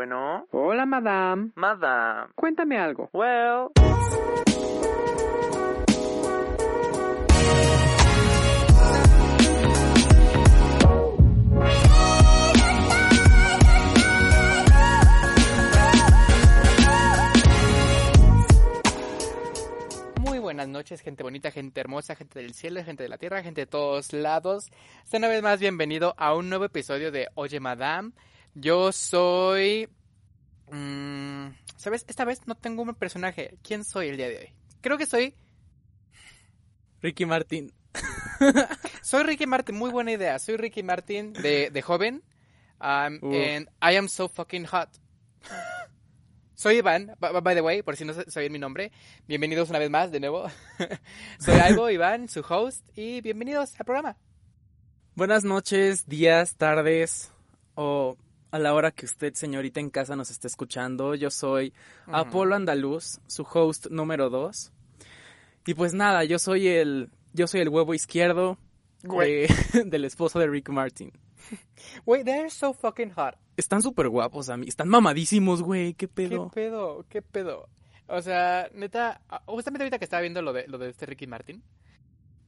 Bueno, Hola, madame. madame. Cuéntame algo. Well. Muy buenas noches, gente bonita, gente hermosa, gente del cielo, gente de la tierra, gente de todos lados. Sea una vez más bienvenido a un nuevo episodio de Oye Madame. Yo soy... mm, ¿Sabes? Esta vez no tengo un personaje. ¿Quién soy el día de hoy? Creo que soy... Ricky Martin. Soy Ricky Martin, muy buena idea. Soy Ricky Martin de, de joven. Um, and I am so fucking hot. Soy Iván, by, the way, por si no sa- sabían mi nombre. Bienvenidos una vez más, de nuevo. Soy Ivo, Iván, su host, y bienvenidos al programa. Buenas noches, días, tardes o a la hora que usted, señorita en casa, nos esté escuchando. Yo soy Apolo Andaluz, su host número 2. Y pues nada, yo soy el, yo soy el huevo izquierdo Güey. de- del esposo de Rick Martin. Wait, they're so fucking hot. Están súper guapos a mí, están mamadísimos, güey, qué pedo. ¿Qué pedo? ¿Qué pedo? O sea, neta, ah, justamente ahorita que estaba viendo lo de, lo de este Ricky Martin,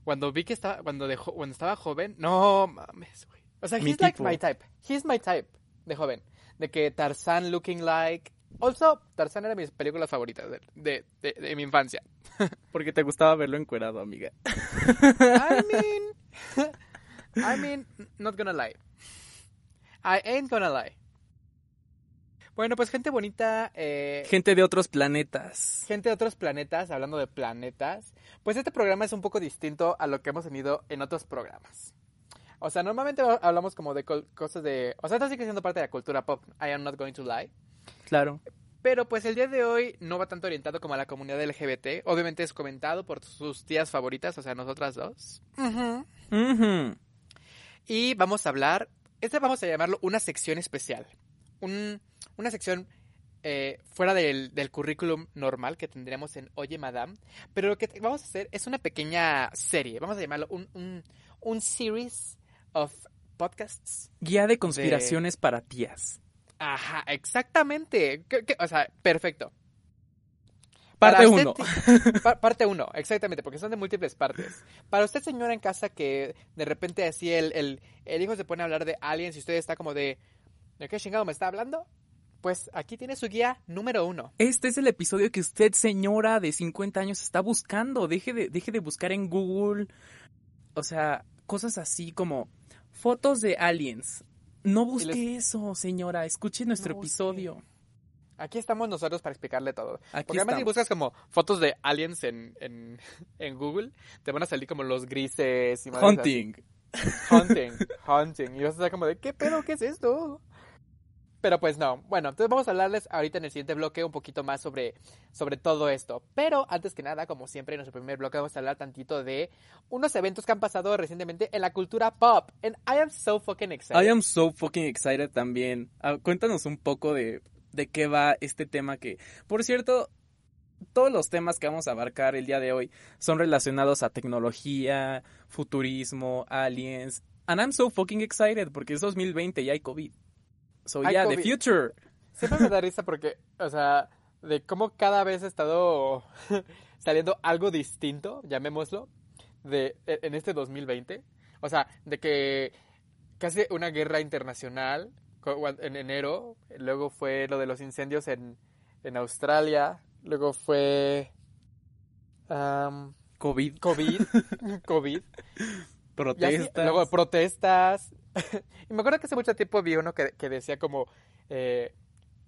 cuando vi que estaba, cuando, de jo- cuando estaba joven, no mames, güey. O sea, Mi he's like tipo. my type. He's my type de joven. De que Tarzan looking like... Also, Tarzan era mis películas favoritas de, de, de- de mi infancia. Porque te gustaba verlo encuerado, amiga. I mean... I mean, not gonna lie. I ain't gonna lie. Bueno, pues gente bonita, eh, Gente de otros planetas. gente de otros planetas, hablando de planetas, pues este programa es un poco distinto a lo que hemos tenido en otros programas. O sea, normalmente hablamos como de cosas de... O sea, esto sigue siendo parte de la cultura pop, I am not going to lie. Claro. Pero pues el día de hoy no va tanto orientado como a la comunidad LGBT. Obviamente es comentado por sus tías favoritas, o sea, nosotras dos. Ujú. Y vamos a hablar, este vamos a llamarlo una sección especial. Un- una sección eh, fuera del, del currículum normal que tendríamos en Oye Madame. Pero lo que vamos a hacer es una pequeña serie. Vamos a llamarlo un, un, un series of podcasts. Guía de conspiraciones para tías. Ajá, exactamente. O sea, perfecto. Parte Para usted, 1. ti- pa- parte 1, exactamente, porque son de múltiples partes. Para usted, señora en casa, que de repente así el, el, el hijo se pone a hablar de aliens y usted está como de, ¿de qué chingado me está hablando? Pues aquí tiene su guía número uno. Este es el episodio que usted, señora de 50 años, está buscando. Deje de, deje de buscar en Google. O sea, cosas así como fotos de aliens. No busque les- eso, señora. Escuche nuestro No episodio. Aquí estamos nosotros para explicarle todo. Aquí Porque además si buscas como fotos de aliens en, en, en Google, te van a salir como los grises y madres Hunting. Hunting, hunting. Y vas a estar como de, ¿qué pedo? ¿Qué es esto? Pero pues no. Bueno, entonces vamos a hablarles ahorita en el siguiente bloque un poquito más sobre, sobre todo esto. Pero antes que nada, como siempre, en nuestro primer bloque vamos a hablar tantito de unos eventos que han pasado recientemente en la cultura pop. And I am so fucking excited. I am so fucking excited también. Ah, cuéntanos un poco de, de qué va este tema que, por cierto, todos los temas que vamos a abarcar el día de hoy son relacionados a tecnología, futurismo, aliens. And I'm so fucking excited porque es 2020 y hay COVID. So yeah, the future. Siempre me da risa porque, o sea, de cómo cada vez ha estado saliendo algo distinto, llamémoslo, de, e, en este 2020. O sea, de que casi una guerra internacional en enero, luego fue lo de los incendios en, en Australia, luego fue am, COVID, COVID, COVID, así, protestas. luego protestas. y me acuerdo que hace mucho tiempo vi uno que, que decía como eh,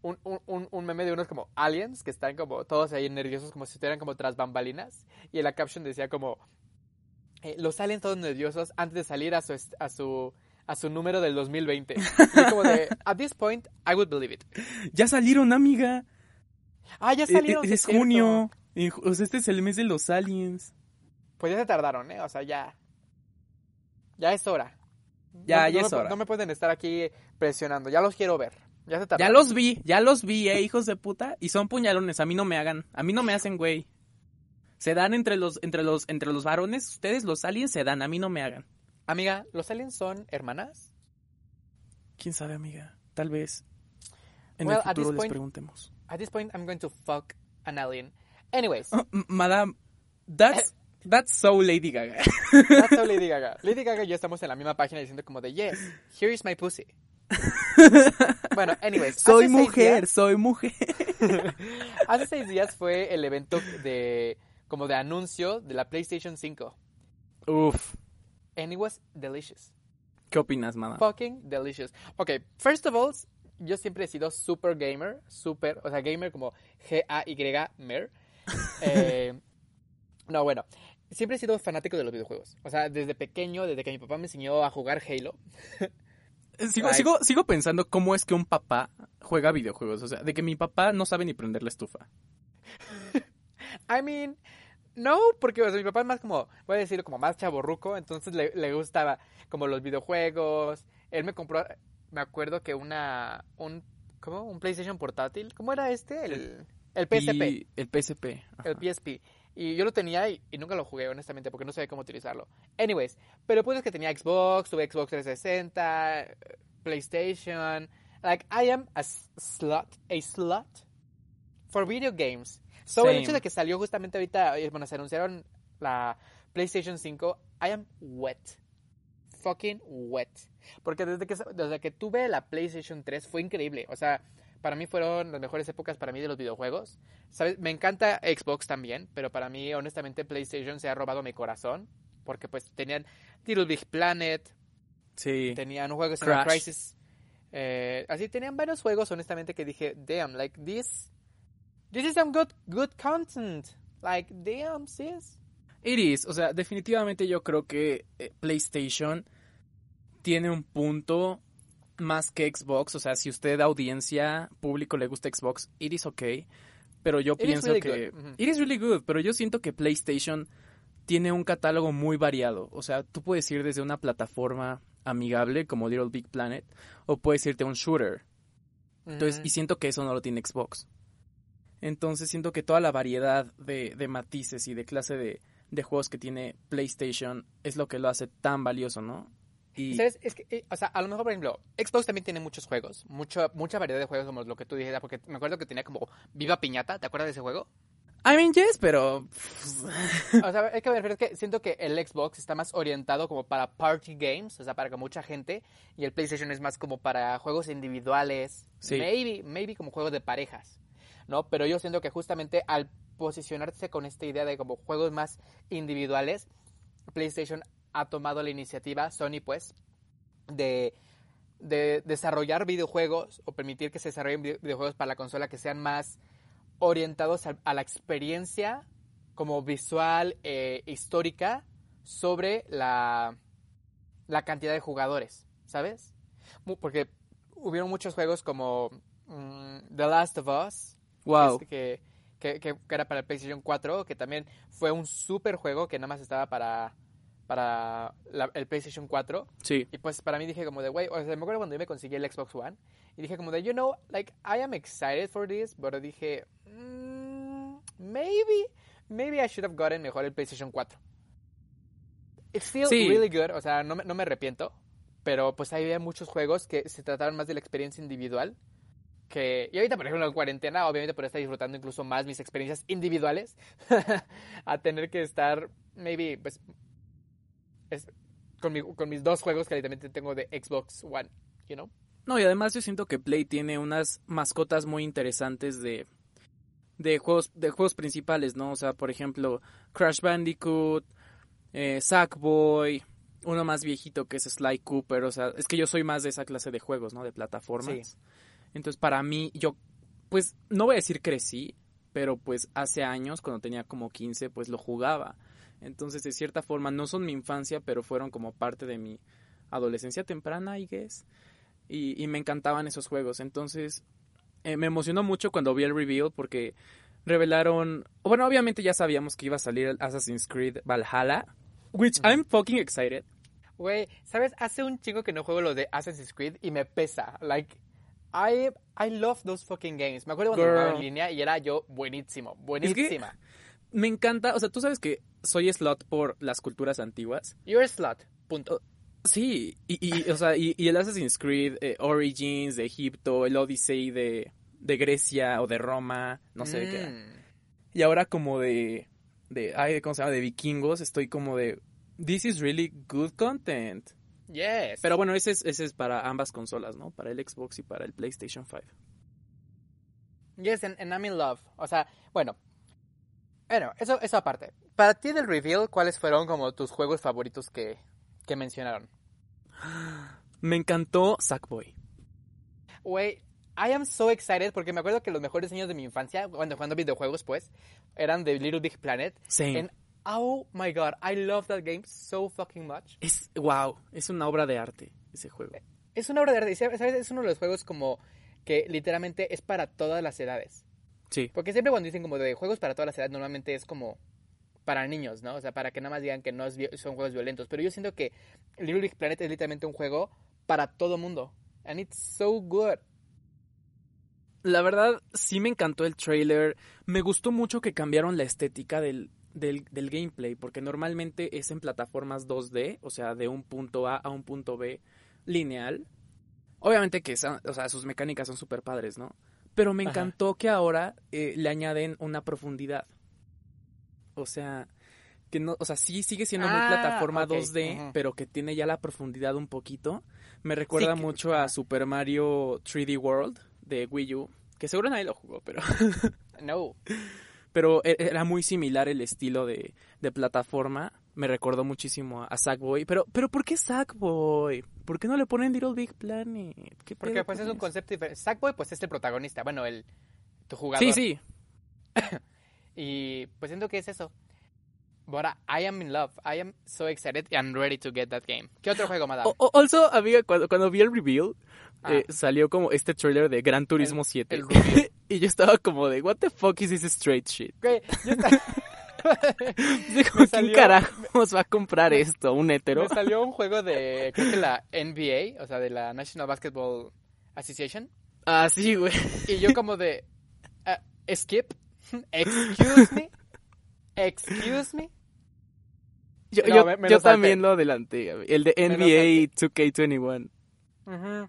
un, un- un, meme de unos como aliens que están como todos ahí nerviosos como si estuvieran como tras bambalinas. Y en la caption decía como eh, los aliens todos nerviosos antes de salir a su, a su, a su número del 2020. Y como de, at this point, I would believe it. Ya salieron, amiga. Ah, ya E- salieron. e- sí Es, junio. O sea, este es el mes de los aliens. Pues ya se tardaron, ¿eh? O sea, ya. Ya es hora. Ya, No- ya no es me, hora. No me pueden estar aquí presionando. Ya los quiero ver. Ya se Ya los vi, ya los vi, eh, hijos de puta. Y son puñalones, a mí no me hagan. A mí no me hacen, güey. Se dan entre los, entre los, entre los varones, ustedes los aliens se dan, a mí no me hagan. Amiga, ¿los aliens son hermanas? ¿Quién sabe, amiga? Tal vez en Well, el futuro les point- preguntemos. At this point, I'm going to fuck an alien. Anyways, Oh, m- madame, that's, that's so Lady Gaga. that's how Lady Gaga. Lady Gaga y yo estamos en la misma página diciendo como de, yes, here is my pussy. bueno, anyways. soy mujer, días- soy mujer. hace seis días fue el evento de, como de anuncio de la PlayStation 5. Uf, And it was delicious. ¿qué opinas, madame? Fucking delicious. Ok, first of all, yo siempre he sido super gamer, super, o sea, gamer como G-A-Y-mer. Eh, no, bueno, siempre he sido fanático de los videojuegos. O sea, desde pequeño, desde que mi papá me enseñó a jugar Halo. Sigo, Ay. sigo, sigo pensando cómo es que un papá juega videojuegos. O sea, de que mi papá no sabe ni prender la estufa. I mean, no, porque o sea, mi papá es más como, voy a decirlo, como más chaborruco, entonces le, le gustaba como los videojuegos. Él me compró, me acuerdo que una, un, ¿cómo? Un PlayStation portátil. ¿Cómo era este? El, el PSP. El PSP. ajá. El PSP. Y yo lo tenía y, y nunca lo jugué, honestamente, porque no sabía cómo utilizarlo. Anyways, pero pues es que tenía Xbox, tuve Xbox 360, eh, PlayStation. Like, I am a s- slut, a slut for video games. So, el hecho de que salió justamente ahorita, eh, bueno, se anunciaron la PlayStation 5, I am wet. Fucking wet. Porque desde que, desde que tuve la PlayStation 3 fue increíble. O sea, para mí fueron las mejores épocas para mí de los videojuegos. ¿Sabes? Me encanta Xbox también, pero para mí, honestamente, PlayStation se ha robado mi corazón. Porque pues tenían Little Big Planet, Sí. tenían un juego que se llama Crash. Crisis. Eh, así tenían varios juegos, honestamente, que dije, damn, like this, this is some good, good content. Like, damn, sis. It is, o sea, definitivamente yo creo que eh, PlayStation tiene un punto más que Xbox, o sea, si usted audiencia, público le gusta Xbox, it is okay, pero yo It pienso really que it is really good, pero yo siento que PlayStation tiene un catálogo muy variado, o sea, tú puedes ir desde una plataforma amigable como Little Big Planet o puedes irte a un shooter. Entonces, y siento que eso no lo tiene Xbox. Entonces siento que toda la variedad de, de matices y de clase de, de juegos que tiene PlayStation es lo que lo hace tan valioso, ¿no? Y ¿Sabes? Es que, eh, o sea, a lo mejor, por ejemplo, Xbox también tiene muchos juegos, mucha, mucha variedad de juegos, como lo que tú dijiste, porque me acuerdo que tenía como Viva Piñata, ¿te acuerdas de ese juego? I mean, yes, pero O sea, es que me refiero es que siento que el Xbox está más orientado como para party games, o sea, para que mucha gente, y el PlayStation es más como para juegos individuales, Sí. maybe, maybe como juegos de parejas, ¿no? Pero yo siento que justamente al posicionarse con esta idea de como juegos más individuales, PlayStation ha tomado la iniciativa, Sony pues, de, de desarrollar videojuegos o permitir que se desarrollen vide- videojuegos para la consola que sean más orientados a, a la experiencia como visual e histórica sobre la, la cantidad de jugadores, ¿sabes? Porque hubieron muchos juegos como mm, The Last of Us, wow. este que, que, que- que era para el PlayStation 4, que también fue un super juego que nada más estaba para, para la- el PlayStation 4. Sí. Y pues para mí dije como de, güey, o sea, me acuerdo cuando yo me conseguí el Xbox One. Y dije como de, you know, like, I am excited for this. Pero dije, mm, maybe, maybe I should have gotten mejor el PlayStation 4. It feels Sí. really good, o sea, no me, no me arrepiento. Pero pues había muchos juegos que se trataron más de la experiencia individual. Que, y ahorita, por ejemplo, en cuarentena, obviamente por estar disfrutando incluso más mis experiencias individuales, a tener que estar, maybe, pues, es- con, mi- con mis dos juegos que literalmente tengo de Xbox One, you know? No, y además yo siento que Play tiene unas mascotas muy interesantes de, de juegos, de juegos principales, ¿no? O sea, por ejemplo, Crash Bandicoot, eh, Sackboy, uno más viejito que es Sly Cooper, o sea, es que yo soy más de esa clase de juegos, ¿no? De plataformas. Sí. Entonces, para mí, yo, pues, no voy a decir crecí, pero pues hace años, cuando tenía como 15, pues lo jugaba. Entonces, de cierta forma, no son mi infancia, pero fueron como parte de mi adolescencia temprana, I guess. Y, y me encantaban esos juegos. Entonces, eh, me emocionó mucho cuando vi el reveal porque revelaron. Bueno, obviamente ya sabíamos que iba a salir el Assassin's Creed Valhalla. Which I'm fucking excited. Güey, ¿sabes? Hace un chingo que no juego lo de Assassin's Creed y me pesa. Like, I, I love those fucking games. Me acuerdo cuando jugaba en línea y era yo buenísimo, buenísima. Me encanta, o sea, tú sabes que soy slot por las culturas antiguas. You're a slut, punto. Sí, y, y, o sea, y, y el Assassin's Creed eh, Origins de Egipto, el Odyssey de, de Grecia o de Roma, no sé de qué. era. Mm. Y ahora como de, de, ay, ¿cómo se llama? De vikingos, estoy como de, this is really good content. Yes. Pero bueno, ese es, ese es para ambas consolas, ¿no? Para el Xbox y para el PlayStation 5. Yes, and, and I'm in love. O sea, bueno. Bueno, eso, eso aparte. Para ti del reveal, ¿cuáles fueron como tus juegos favoritos que, que mencionaron? Me encantó Sackboy. Güey, I am so excited porque me acuerdo que los mejores años de mi infancia, cuando jugando videojuegos, pues, eran de Little Big Planet. Same. And oh my god, I love that game so fucking much. Es, wow, es una obra de arte ese juego. Es una obra de arte, ¿sabes? Es uno de los juegos como que literalmente es para todas las edades. Sí. Porque siempre cuando dicen como de juegos para todas las edades, normalmente es como para niños, ¿no? O sea, para que nada más digan que no es son juegos violentos. Pero yo siento que Little Big Planet es literalmente un juego para todo mundo. And it's so good. La verdad, sí me encantó el trailer. Me gustó mucho que cambiaron la estética del, del, del gameplay, porque normalmente es en plataformas 2D, o sea, de un punto A a un punto B lineal. Obviamente que o sea, sus mecánicas son súper padres, ¿no? Pero me Ajá. encantó que ahora eh, le añaden una profundidad. O sea, que no, o sea, sí sigue siendo muy Ah, plataforma ok, 2D, ujú. pero que tiene ya la profundidad un poquito. Me recuerda mucho a Super Mario 3D World de Wii U, que seguro nadie lo jugó, pero, No. pero e- era muy similar el estilo de, de plataforma. Me recordó muchísimo a, Sackboy. Pero, pero ¿por qué Sackboy? ¿Por qué no le ponen Little Big Planet? ¿Qué Porque pues es un concepto diferente. Sackboy pues es el protagonista, bueno, el tu jugador. Sí, sí. Y pues siento que es eso. But I am in love. I am so excited and ready to get that game. ¿Qué otro juego, madame? O- also, amiga, cuando, cuando vi el reveal, Ah. eh, salió como este trailer de Gran Turismo 7. el y yo estaba como de, what the fuck is this straight shit? Yo estaba- Digo, Me ¿quién salió- carajos va a comprar esto? ¿Un hetero? Me salió un juego de, creo que la NBA, o sea, de la National Basketball Association. Ah, sí, güey. Y yo como de, ah, skip, excuse me, excuse me. Yo, No, yo- me- me yo lo también lo adelanté. El de NBA 2K21. Ujú.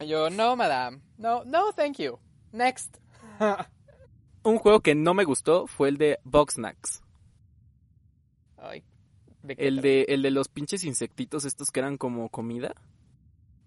Y yo, no, madame, no, no, thank you. Next. Un juego que no me gustó fue el de Boxnax. Ay, ¿de El trata? de, el de los pinches insectitos estos que eran como comida.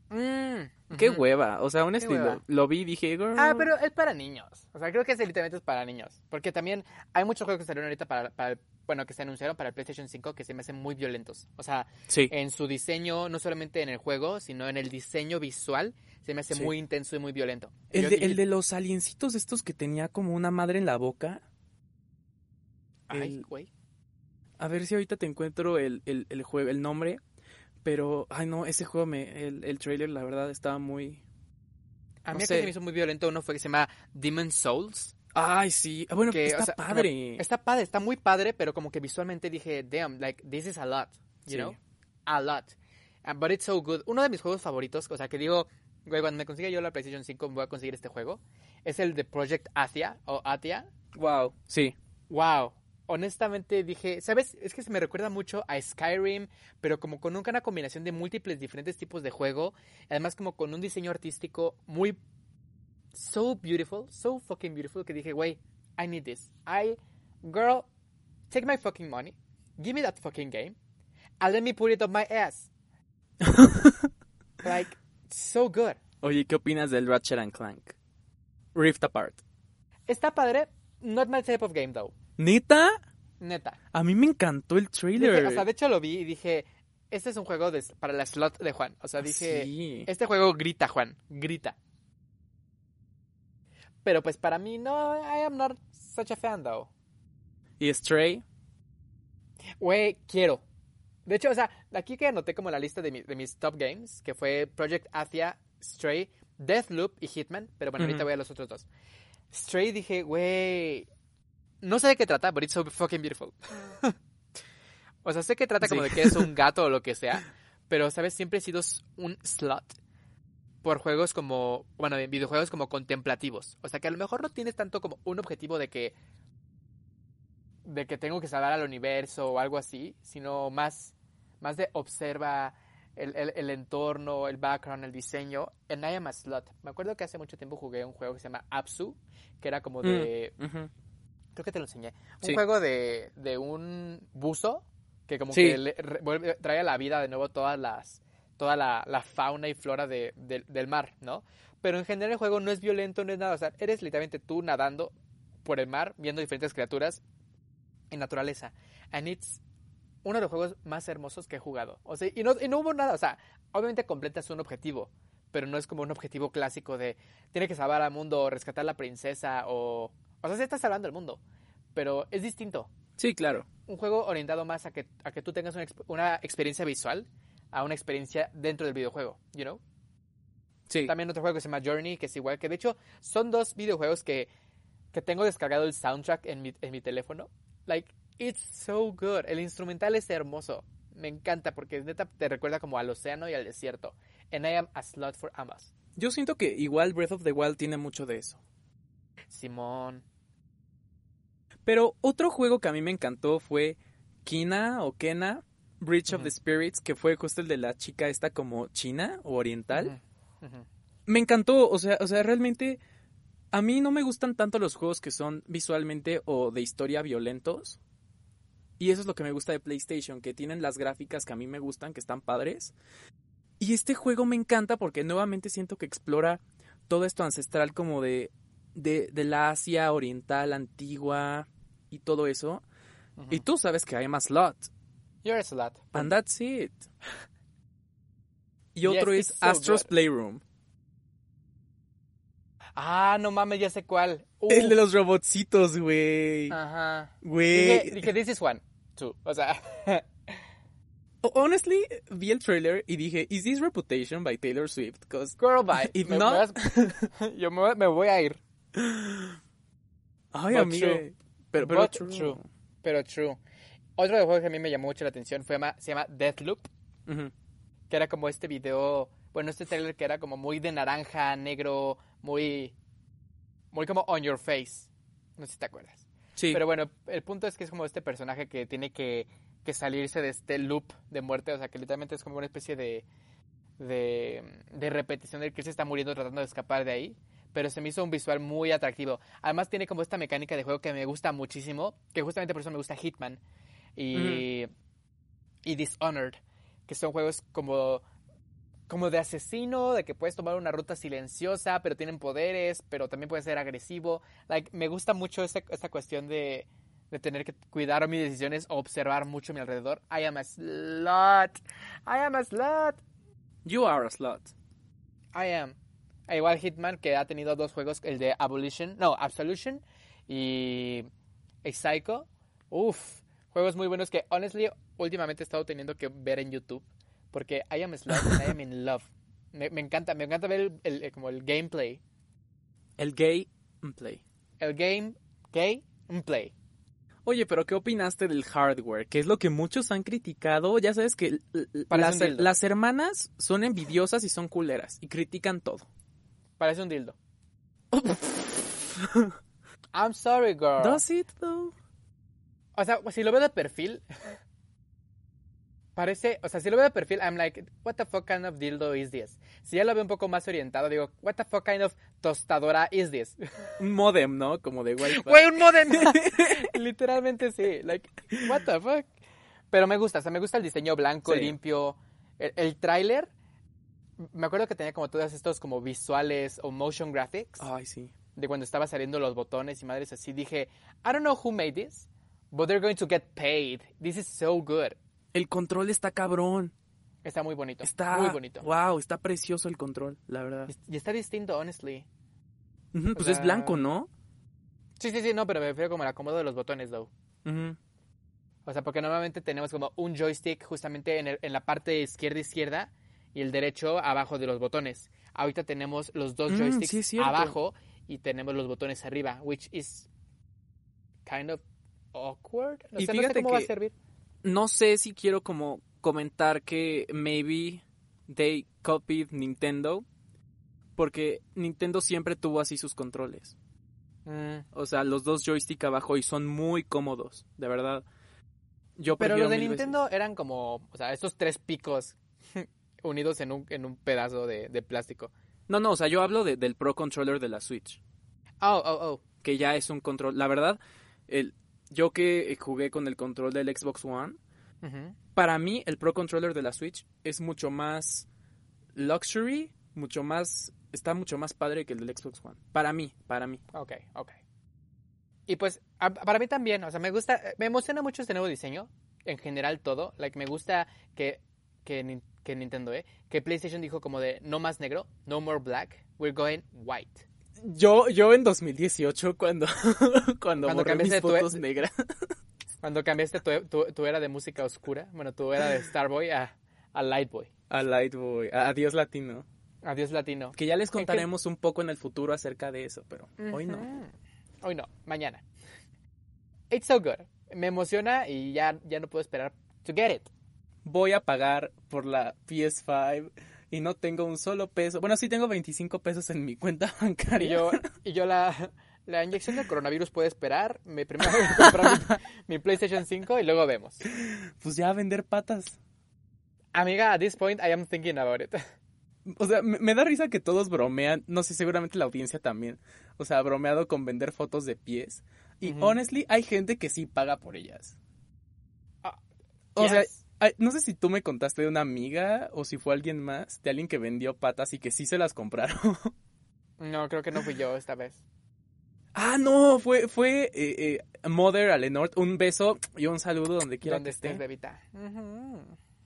Mm, Qué hueva. O sea, honestly, hueva. lo, lo vi y dije, girl. Ah, pero es para niños. O sea, creo que ese literalmente es para niños. Porque también hay muchos juegos que salieron ahorita para, para el- bueno, que se anunciaron para el PlayStation 5 que se me hacen muy violentos. O sea, Sí. en su diseño, no solamente en el juego, sino en el diseño visual, se me hace Sí. muy intenso y muy violento. El Yo- de, el de los aliencitos estos que tenía como una madre en la boca. Ay, el- güey. A ver si ahorita te encuentro el, el, el juego, el nombre. Pero, ay no, ese juego, me, el, el trailer, la verdad, estaba muy... A mí que se me hizo muy violento uno fue que se llama Demon Souls. Ay, sí. Ah, Bueno, que, está o sea, padre. está padre, está muy padre, pero como que visualmente dije, damn, like, this is a lot, you Sí. know? A lot. Uh, but it's so good. Uno de mis juegos favoritos, o sea, que digo, güey, cuando me consiga yo la PlayStation 5 voy a conseguir este juego, es el de Project Athia, o Athia. Wow. Sí. Wow. Honestamente dije, ¿sabes? Es que se me recuerda mucho a Skyrim, pero como con una combinación de múltiples diferentes tipos de juego, además como con un diseño artístico muy so beautiful, so fucking beautiful que dije, güey, I need this. I girl, take my fucking money, give me that fucking game, and let me put it on my ass. like so good. Oye, ¿qué opinas del Ratchet and Clank? Rift Apart. Está padre, not my type of game though. ¿Neta? Neta. A mí me encantó el trailer. Dije, o sea, de hecho lo vi y dije, este es un juego de- para la slot de Juan. O sea, dije, Sí. este juego grita, Juan, grita. Pero pues para mí no, I am not such a fan though. ¿Y Stray? Güey, quiero. De hecho, o sea, aquí que anoté como la lista de, mi- de mis top games, que fue Project Athia, Stray, Deathloop y Hitman, pero bueno, ahorita voy a los otros dos. Stray dije, güey, no sé de qué trata, but it's so fucking beautiful. o sea, sé que trata como Sí. de que es un gato o lo que sea, pero, ¿sabes? Siempre he sido un slot por juegos como, bueno, en videojuegos como contemplativos. O sea, que a lo mejor no tienes tanto como un objetivo de que de que tengo que salvar al universo o algo así, sino más, más de observa el, el- el entorno, el background, el diseño. En I Am a Slot. Me acuerdo que hace mucho tiempo jugué un juego que se llama Apsu, que era como de... Ujú. Creo que te lo enseñé. Un Sí. juego de, de un buzo que como Sí. que le- re- trae a la vida de nuevo todas las toda la, la fauna y flora de- del- del mar, ¿no? Pero en general el juego no es violento, no es nada. O sea, eres literalmente tú nadando por el mar, viendo diferentes criaturas en naturaleza. And it's uno de los juegos más hermosos que he jugado. O sea, y no, y no hubo nada. O sea, obviamente completas un objetivo, pero no es como un objetivo clásico de tiene que salvar al mundo, o rescatar a la princesa o... O sea, sí estás salvando el mundo, pero es distinto. Sí, claro. Un juego orientado más a que, a que tú tengas una experiencia visual a una experiencia dentro del videojuego, you know? Sí. También otro juego que se llama Journey, que es igual, que de hecho son dos videojuegos que, que tengo descargado el soundtrack en mi, en mi teléfono. Like, it's so good. El instrumental es hermoso. Me encanta porque neta te recuerda como al océano y al desierto. And I am a slot for ambas. Yo siento que igual Breath of the Wild tiene mucho de eso. Simón. Pero otro juego que a mí me encantó fue Kina o Kena, Bridge of the Spirits, que fue justo el de la chica esta como china o oriental. Me encantó, o sea, o sea, realmente a mí no me gustan tanto los juegos que son visualmente o de historia violentos. Y eso es lo que me gusta de PlayStation, que tienen las gráficas que a mí me gustan, que están padres. Y este juego me encanta porque nuevamente siento que explora todo esto ancestral como de, de, de la Asia oriental antigua y todo eso. Y tú sabes que hay más lot. You're a slot. And that's it. Y otro Yes, es so Astro's good. Playroom. Ah, no mames, ya sé cuál. Uh, El de los robotcitos, güey. Ajá. Güey. Dije, dije, this is one. O sea, Honestly, vi el trailer y dije, ¿Is this Reputation by Taylor Swift? 'Cause- girl bye. If Me- not- yo me, voy- me voy a ir. Ay, But amiga. true. Pero, true. true. Pero true. Otro de los juegos que a mí me llamó mucho la atención fue, se llama Deathloop, que era como este video, bueno, este trailer que era como muy de naranja, negro, muy, muy como on your face. No sé si te acuerdas. Sí. Pero bueno, el punto es que es como este personaje que tiene que, que salirse de este loop de muerte, o sea, que literalmente es como una especie de, de, de repetición del que él se está muriendo tratando de escapar de ahí. Pero se me hizo un visual muy atractivo. Además tiene como esta mecánica de juego que me gusta muchísimo, que justamente por eso me gusta Hitman y, y Dishonored, que son juegos como como de asesino, de que puedes tomar una ruta silenciosa, pero tienen poderes, pero también puede ser agresivo. Like, me gusta mucho esta, esta cuestión de, de tener que cuidar mis decisiones o observar mucho a mi alrededor. I am a slut. I am a slut. You are a slut. I am. Igual Hitman, que ha tenido dos juegos, el de Abolition, no, Absolution y A Psycho. Uf, juegos muy buenos que, honestly, últimamente he estado teniendo que ver en YouTube. Porque I am slut and I am in love. Me, me encanta, me encanta ver el, el- el- como el gameplay. El gay play. El game, gameplay. Oye, pero ¿qué opinaste del hardware? Que es lo que muchos han criticado. Ya sabes que las, las hermanas son envidiosas y son culeras. Y critican todo. Parece un dildo. I'm sorry, girl. Does it though? O sea, si lo veo de perfil, parece, o sea, si lo veo de perfil, I'm like, what the fuck kind of dildo is this? Si ya lo veo un poco más orientado, digo, what the fuck kind of tostadora is this? Un modem, ¿no? Como de Wi-Fi. Güey, un modem. Literalmente sí, like, what the fuck? Pero me gusta, o sea, me gusta el diseño blanco, Sí. limpio. El, el tráiler, me acuerdo que tenía como todos estos como visuales o motion graphics. Ay, sí. de cuando estaba saliendo los botones y madres así, dije, I don't know who made this, but they're going to get paid. This is so good. El control está cabrón. Está muy bonito. Está muy bonito. Wow, está precioso el control, la verdad. Y está distinto, honestly. Pues es blanco, ¿no? Sí, sí, sí, no, pero me refiero como al acomodo de los botones, though. O sea, porque normalmente tenemos como un joystick justamente en, el- en la parte izquierda izquierda y el derecho abajo de los botones. Ahorita tenemos los dos Mm, joysticks sí, abajo y tenemos los botones arriba, which is kind of awkward. O Y sea, no sé cómo va a servir. No sé si quiero como comentar que maybe they copied Nintendo. Porque Nintendo siempre tuvo así sus controles. Mm, O sea, los dos joystick abajo y son muy cómodos, de verdad. Yo Pero los de veces- Nintendo eran como, o sea, estos tres picos unidos en un, en un pedazo de, de plástico. No, no, o sea, yo hablo de- del Pro Controller de la Switch. Oh, oh, oh. Que ya es un control. La verdad, el, yo que jugué con el control del Xbox One, para mí el Pro Controller de la Switch es mucho más luxury, mucho más, está mucho más padre que el del Xbox One. Para mí, para mí. Ok, ok. Y pues, a- para mí también, o sea, me gusta, me emociona mucho este nuevo diseño, en general todo, like, me gusta que, que, que Nintendo, ¿eh? Que PlayStation dijo como de, no más negro, no more black, we're going white. Yo, yo en 2018 cuando, cuando, Cuando borré mis tu- fotos negras. Cuando cambiaste tu, tu, tu era de música oscura, bueno, tu era de Starboy a, a Lightboy. A Lightboy, a Adiós Latino. Adiós latino. Que ya les contaremos un poco en el futuro acerca de eso, pero hoy no. Hoy no, mañana. It's so good. Me emociona y ya, ya no puedo esperar to get it. Voy a pagar por la PS5 y no tengo un solo peso. Bueno, sí tengo 25 pesos en mi cuenta Y bancaria. yo, y yo la, la inyección del coronavirus puede esperar. Me primero voy a comprar mi, mi PlayStation 5 y luego vemos. Pues ya vender patas. Amiga, at this point I am thinking about it. O sea, me, me da risa que todos bromean. No sé, seguramente la audiencia también. O sea, bromeado con vender fotos de pies. Y honestly, hay gente que sí paga por ellas. Ah, O sea. Ay, no sé si tú me contaste de una amiga o si fue alguien más, de alguien que vendió patas y que sí se las compraron. No, creo que no fui yo esta vez. ah, no, fue, fue eh, eh, Mother Alenor. Un beso y un saludo donde quiera ¿Dónde que esté. estés, bebita? Ujú.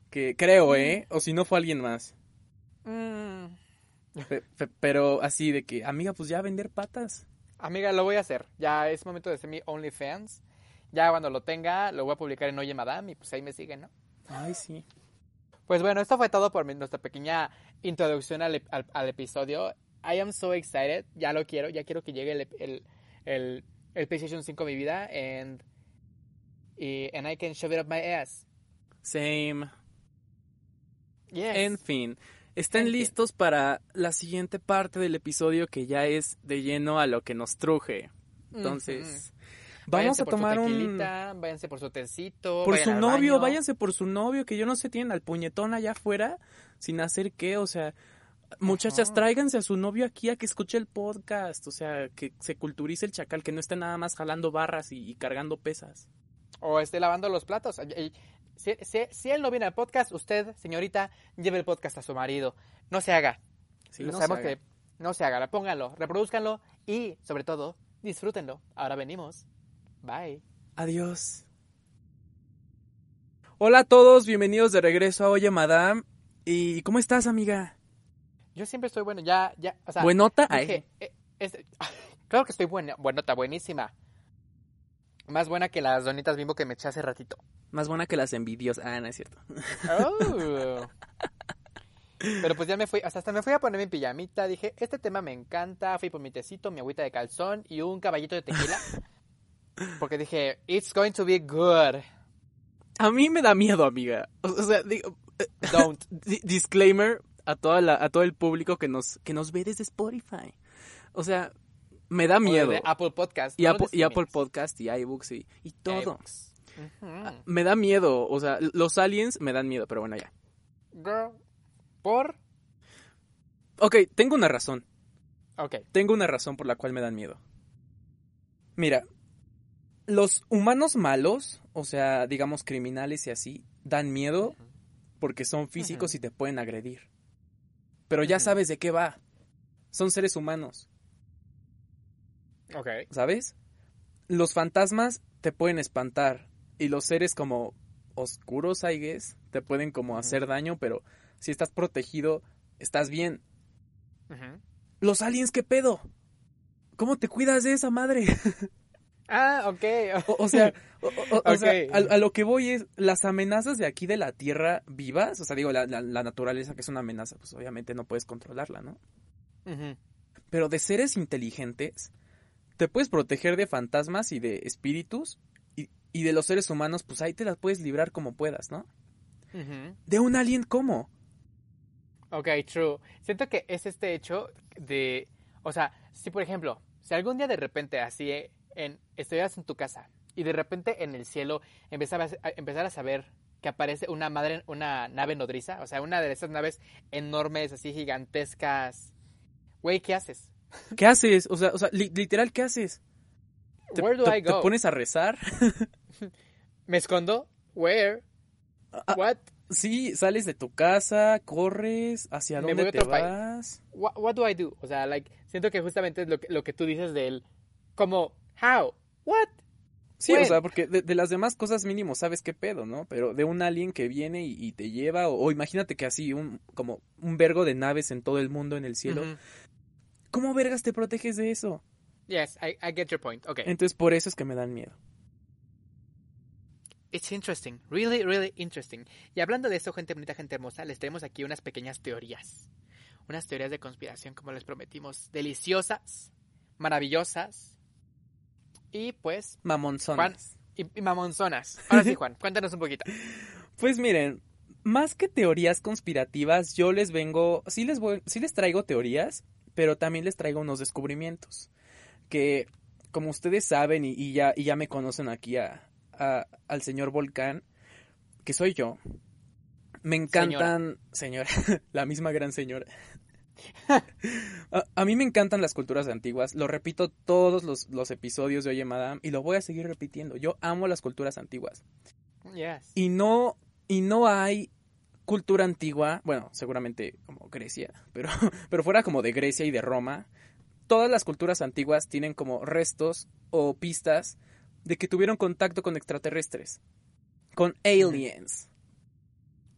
Que creo, ¿eh? O si no fue alguien más. Mm. Pe- pe- pero así de que, amiga, pues ya vender patas. Amiga, lo voy a hacer. Ya es momento de hacer mi OnlyFans. Ya cuando lo tenga, lo voy a publicar en Oye Madame y pues ahí me siguen, ¿no? Ay, sí. Pues bueno, esto fue todo por mi- nuestra pequeña introducción al, al- al episodio. I am so excited. Ya lo quiero. Ya quiero que llegue el, el, el, el PlayStation 5 a mi vida. And, y, and I can shove it up my ass. Same. Yes. En fin, ¿están En fin. listos para la siguiente parte del episodio que ya es de lleno a lo que nos truje? Entonces, vamos Váyanse a por su tomar un... Váyanse por su tecito. Por su novio, baño. váyanse por su novio, que yo no sé, tienen al puñetón allá afuera sin hacer qué, o sea, muchachas, Ajá. tráiganse a su novio aquí a que escuche el podcast, o sea, que se culturice el chacal, que no esté nada más jalando barras y, y cargando pesas. O esté lavando los platos. Si, si- si él no viene al podcast, usted, señorita, lleve el podcast a su marido. No se haga. Sí, no sabemos se haga. que no se haga. Pónganlo, reproduzcanlo y, sobre todo, disfrútenlo. Ahora venimos. Bye. Adiós. Hola a todos, bienvenidos de regreso a Oye Madame. ¿Y cómo estás, amiga? Yo siempre estoy bueno, ya, ya, o sea, ¿Buenota? dije, eh, este- claro que estoy buena, buenota, buenísima. Más buena que las donitas bimbo que me eché hace ratito. Más buena que las envidios. Ah, no es cierto. Oh. Pero pues ya me fui, sea, hasta me fui a poner mi pijamita, dije, este tema me encanta, fui por mi tecito, mi agüita de calzón y un caballito de tequila. Porque dije, it's going to be good. A mí me da miedo, amiga. O, sea, digo, Don't. di- disclaimer a, toda la, a todo el público que nos, que nos ve desde Spotify. O sea, me da miedo. de Apple Podcast. Y, no Apple, y Apple. Podcast y iBooks y, y todo. Me da miedo. O sea, los aliens me dan miedo, pero bueno, ya. Girl. ¿Por? Ok, tengo una razón. Ok. Tengo una razón por la cual me dan miedo. Mira, los humanos malos, o sea, digamos criminales y así, dan miedo porque son físicos y te pueden agredir. Pero ya sabes de qué va. Son seres humanos, Ok. ¿sabes? Los fantasmas te pueden espantar y los seres como oscuros, I guess, te pueden como hacer daño, pero si estás protegido, estás bien. Los aliens, ¿qué pedo? ¿Cómo te cuidas de esa madre? Ah, ok. O, o sea, o, sea, a, a lo que voy es las amenazas de aquí de la Tierra vivas, o sea, digo, la, la- la naturaleza que es una amenaza, pues obviamente no puedes controlarla, ¿no? Pero de seres inteligentes, te puedes proteger de fantasmas y de espíritus, y, y de los seres humanos, pues ahí te las puedes librar como puedas, ¿no? De un alien, ¿cómo? Ok, true. Siento que es este hecho de, o sea, si por ejemplo, si algún día de repente así eh, en, estuvieras en tu casa y de repente en el cielo empezabas a, empezar a saber que aparece una madre, una nave nodriza, o sea, una de esas naves enormes, así gigantescas. Güey, ¿qué haces? ¿Qué haces? O sea, o sea li- literal, ¿qué haces? ¿Te, Where do te- I te go? pones a rezar? ¿Me escondo? Where? Ah, What? Sí, sales de tu casa, corres, ¿hacia dónde te vas? What, what do I do? O sea, like, siento que justamente es lo que, lo que tú dices de él. Como, how? What? Sí, o sea, porque de, de las demás cosas mínimo sabes qué pedo, ¿no? Pero de un alien que viene y, y te lleva, o, o imagínate que así, un, como un vergo de naves en todo el mundo en el cielo. ¿Cómo vergas te proteges de eso? Yes, I, I get your point. Okay. Entonces por eso es que me dan miedo. It's interesting. Really, really interesting. Y hablando de esto, gente bonita, gente hermosa, les traemos aquí unas pequeñas teorías. Unas teorías de conspiración, como les prometimos. Deliciosas, maravillosas. Y pues, Mamonzonas. y, y mamonzonas. Ahora sí, Juan, cuéntanos un poquito. Pues miren, más que teorías conspirativas, yo les vengo, sí les voy, sí les traigo teorías, pero también les traigo unos descubrimientos que, como ustedes saben y, y ya y ya me conocen aquí a, a- al señor Volcán, que soy yo. Me encantan, señora, la misma gran señora. A, a mí me encantan las culturas antiguas, lo repito todos los, los episodios de Oye Madame y lo voy a seguir repitiendo. Yo amo las culturas antiguas. Yes. Y no, y no hay cultura antigua, bueno, seguramente como Grecia, pero, pero fuera como de Grecia y de Roma, todas las culturas antiguas tienen como restos o pistas de que tuvieron contacto con extraterrestres, con aliens,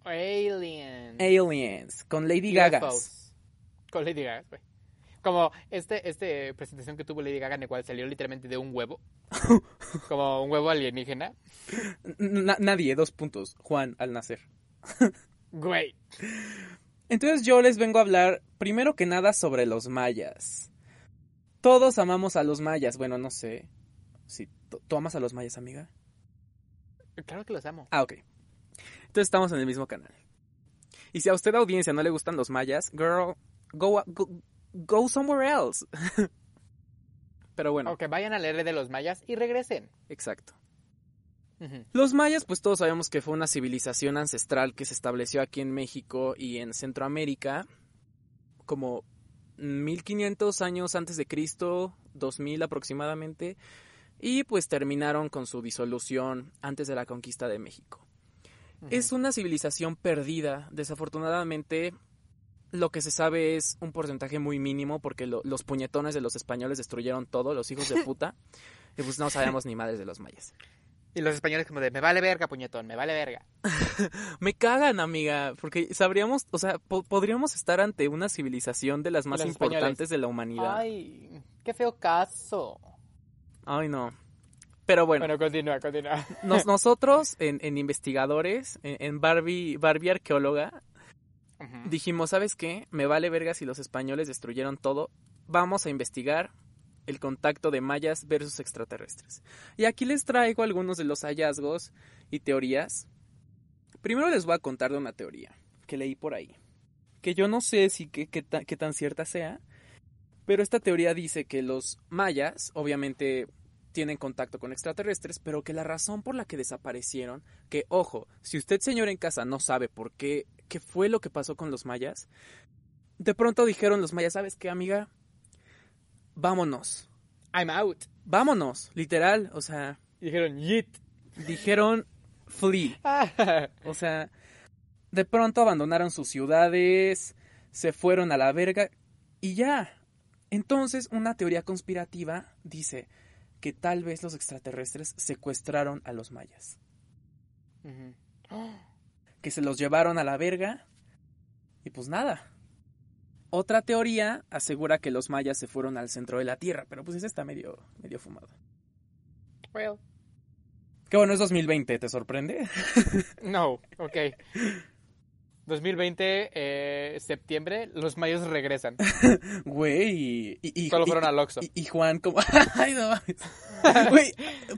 Alien. aliens, con Lady Gaga. Con Lady Gaga, güey. Como este, este presentación que tuvo Lady Gaga en el cual salió literalmente de un huevo. como un huevo alienígena. Na- nadie, dos puntos, Juan al nacer. Güey. Entonces yo les vengo a hablar primero que nada sobre los mayas. Todos amamos a los mayas. Bueno, no sé. Si ¿tú tú amas a los mayas, amiga. Claro que los amo. Ah, ok. Entonces estamos en el mismo canal. Y si a usted audiencia no le gustan los mayas, girl, go, go, go somewhere else. Pero bueno, O que vayan a leer de los mayas y regresen. exacto. Los mayas, pues todos sabemos que fue una civilización ancestral que se estableció aquí en México y en Centroamérica como 1500 años antes de Cristo, 2000 aproximadamente, y pues terminaron con su disolución antes de la conquista de México. Es una civilización perdida, desafortunadamente lo que se sabe es un porcentaje muy mínimo porque lo- los puñetones de los españoles destruyeron todo, los hijos de puta, y pues no sabemos ni madres de los mayas. Y los españoles como de, me vale verga, puñetón, me vale verga. Me cagan, amiga, porque sabríamos, o sea, po- podríamos estar ante una civilización de las más los importantes españoles. de la humanidad. Ay, Ay, qué feo caso. no. Pero bueno, Bueno, continúa, continúa. nos- nosotros en, en investigadores, en, en Barbie, Barbie arqueóloga, Dijimos, ¿sabes qué? Me vale verga si los españoles destruyeron todo. Vamos a investigar el contacto de mayas versus extraterrestres. Y aquí les traigo algunos de los hallazgos y teorías. Primero les voy a contar de una teoría que leí por ahí. Que yo no sé si qué, ta- qué tan cierta sea. Pero esta teoría dice que los mayas, obviamente, tienen contacto con extraterrestres, pero que la razón por la que desaparecieron, que ojo, si usted señor en casa no sabe por qué, qué fue lo que pasó con los mayas, de pronto dijeron los mayas, ¿sabes qué, amiga? Vámonos, I'm out. vámonos, literal, o sea, dijeron, yeet. dijeron flee, o sea, de pronto abandonaron sus ciudades, se fueron a la verga y ya. Entonces, una teoría conspirativa dice que tal vez los extraterrestres secuestraron a los mayas, que se los llevaron a la verga y pues nada. Otra teoría asegura que los mayas se fueron al centro de la Tierra, pero pues ese está medio, medio fumado. Well, Qué bueno, es 2020, ¿te sorprende? no, ok. 2020, eh, septiembre, los mayos regresan. Güey, y, y, Solo y- fueron al Oxxo. y- y Juan como... Ay, no mames. Güey,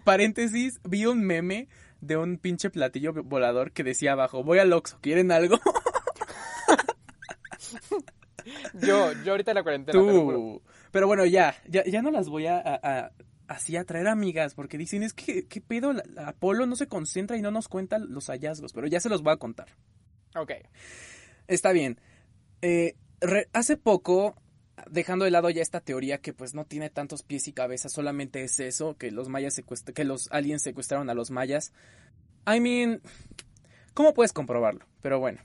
paréntesis, vi un meme de un pinche platillo volador que decía abajo, voy al Oxxo, ¿quieren algo? Yo, yo ahorita en la cuarentena, te lo juro. Tú. Pero bueno, ya, ya, ya no las voy a, a- así a traer amigas, porque dicen, es que, ¿qué pedo? Apolo no se concentra y no nos cuenta los hallazgos, pero ya se los voy a contar. Ok. Está bien. Eh, re- hace poco, dejando de lado ya esta teoría que pues no tiene tantos pies y cabezas, solamente es eso, que los mayas que los aliens secuestraron a los mayas. I mean, ¿cómo puedes comprobarlo? Pero bueno,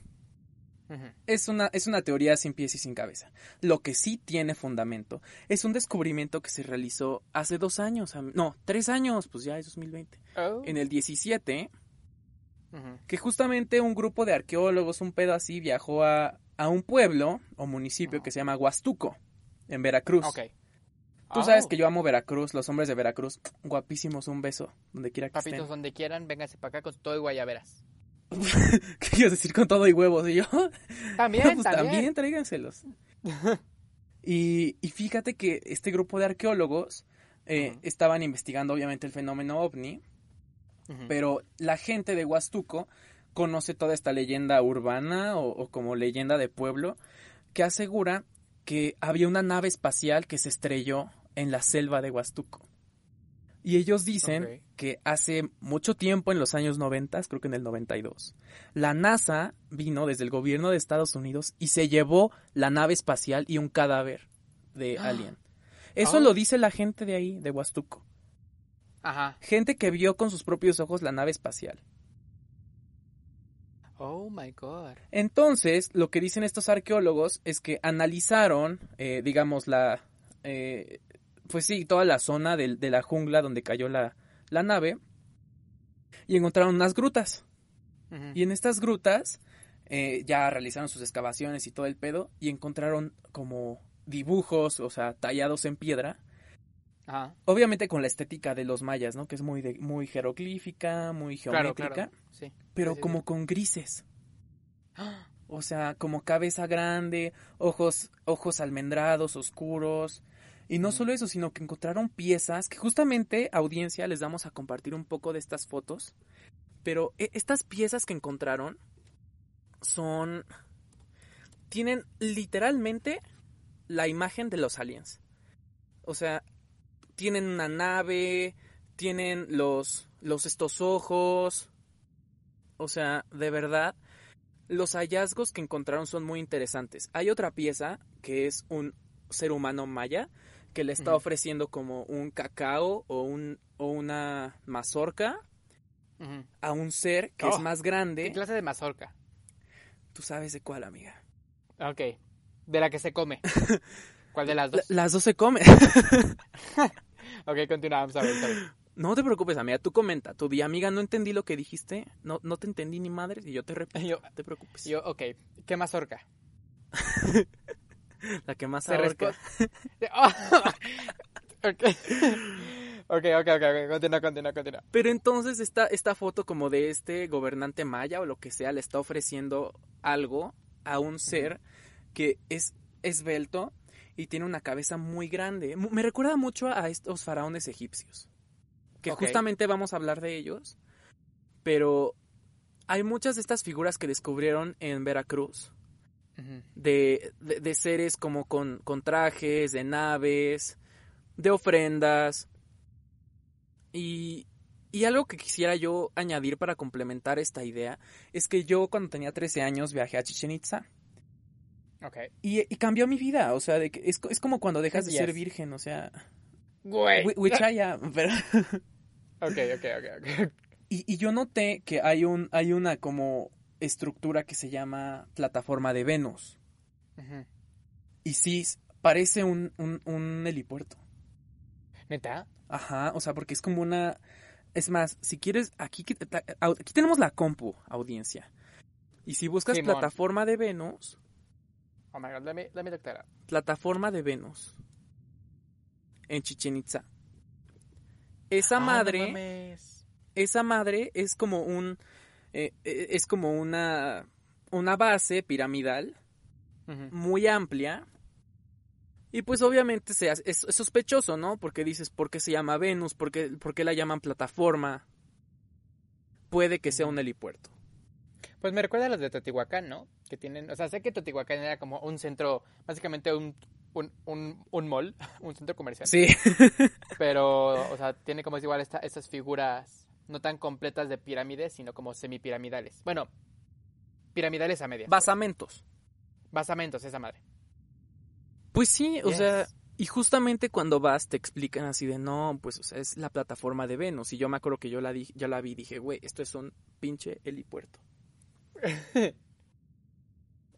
es una, es una teoría sin pies y sin cabeza. Lo que sí tiene fundamento es un descubrimiento que se realizó hace dos años, no, tres años, pues ya es 2020. Oh. En el 17, Que justamente un grupo de arqueólogos, un pedo así, viajó a, a un pueblo o municipio que se llama Huastuco, en Veracruz. Ok. Tú Oh. sabes que yo amo Veracruz, los hombres de Veracruz, guapísimos, un beso, donde quiera que Papitos, donde quieran, vénganse para acá con todo y guayaberas. ¿Qué quieres decir con todo y huevos? Y yo, También, pues también. también, tráiganselos. y, y fíjate que este grupo de arqueólogos eh, estaban investigando obviamente el fenómeno ovni, Pero la gente de Huastuco conoce toda esta leyenda urbana o, o como leyenda de pueblo que asegura que había una nave espacial que se estrelló en la selva de Huastuco. Y ellos dicen que hace mucho tiempo, en los años 90, creo que en el 92, la NASA vino desde el gobierno de Estados Unidos y se llevó la nave espacial y un cadáver de Ah. alien. Eso Oh. lo dice la gente de ahí, de Huastuco. Ajá. Gente que vio con sus propios ojos la nave espacial. Oh my god. Entonces, lo que dicen estos arqueólogos es que analizaron, eh, digamos, la. eh, pues sí, toda la zona de, la jungla donde cayó la, la nave. Y encontraron unas grutas. Y en estas grutas eh, ya realizaron sus excavaciones y todo el pedo. Y encontraron como dibujos, o sea, tallados en piedra. Ajá. Obviamente con la estética de los mayas, ¿no? Que es muy, de, muy jeroglífica, muy geométrica. claro. Sí. Pero Sí, como sí. con grises. ¡Ah! O sea, como cabeza grande, ojos, ojos almendrados, oscuros. Y no Ujú. solo eso, sino que encontraron piezas que justamente, audiencia, les damos a compartir un poco de estas fotos. Pero e- estas piezas que encontraron son... Tienen literalmente la imagen de los aliens. O sea, tienen una nave, tienen los, los estos ojos. O sea, de verdad, los hallazgos que encontraron son muy interesantes. Hay otra pieza que es un ser humano maya que le está ofreciendo como un cacao o, un, o una mazorca a un ser que Oh, es más ¿Qué grande. clase de mazorca? Tú sabes de cuál, amiga. Ok. De la que se come. ¿Cuál de las La- dos? las dos se comen. Ok, continúa. I'm sorry, sorry. no te preocupes, amiga. Tú comenta. Tu di, amiga, no entendí lo que dijiste. No, no te entendí ni madre. Y yo te repito. Yo, No te preocupes. yo, ok. ¿Qué mazorca? La que más Se ahorca. responde. ok. Ok, ok, ok, ok. Continúa, continúa, continúa. Pero entonces esta, esta foto como de este gobernante maya o lo que sea le está ofreciendo algo a un ser que es esbelto y tiene una cabeza muy grande. Me recuerda mucho a estos faraones egipcios, que justamente vamos a hablar de ellos, pero hay muchas de estas figuras que descubrieron en Veracruz, de- de seres como con, con trajes, de naves, de ofrendas. Y, y algo que quisiera yo añadir para complementar esta idea es que yo cuando tenía 13 años viajé a Chichen Itza Ok. y, y cambió mi vida, o sea, de que es, es como cuando dejas de Yes. ser virgen, o sea, Güey. whi- which I am, pero- Ok, ok, ok, ok. y, y yo noté que hay un hay una como estructura que se llama plataforma de Venus y sí parece un, un, un helipuerto. ¿Neta? Ajá, o sea, porque es como una... Es más, si quieres, aquí, aquí tenemos la compu, audiencia. Y si buscas Simón. plataforma de Venus, Oh my god, let me, let me look that up. plataforma de Venus, en Chichen Itza, esa Ah, madre, esa madre es como un, eh, eh, es como una, una base piramidal muy amplia. Y pues obviamente se hace- es, es sospechoso, ¿no? Porque dices, ¿por qué se llama Venus? ¿Por qué, por qué la llaman plataforma? Puede que sea un helipuerto. Pues me recuerda a los de Teotihuacán, ¿no? Que tienen, o sea, sé que Teotihuacán era como un centro, básicamente un, un, un, un mall, un centro comercial. Sí. Pero, o sea, tiene como es igual esta, estas figuras no tan completas de pirámides, sino como semipiramidales. Bueno, piramidales a medias. Basamentos. Basamentos, esa madre. Pues sí, o sea, y justamente cuando vas te explican así de no, pues o sea, es la plataforma de Venus. Y yo me acuerdo que yo la, di- yo la vi y dije, güey, esto es un pinche helipuerto.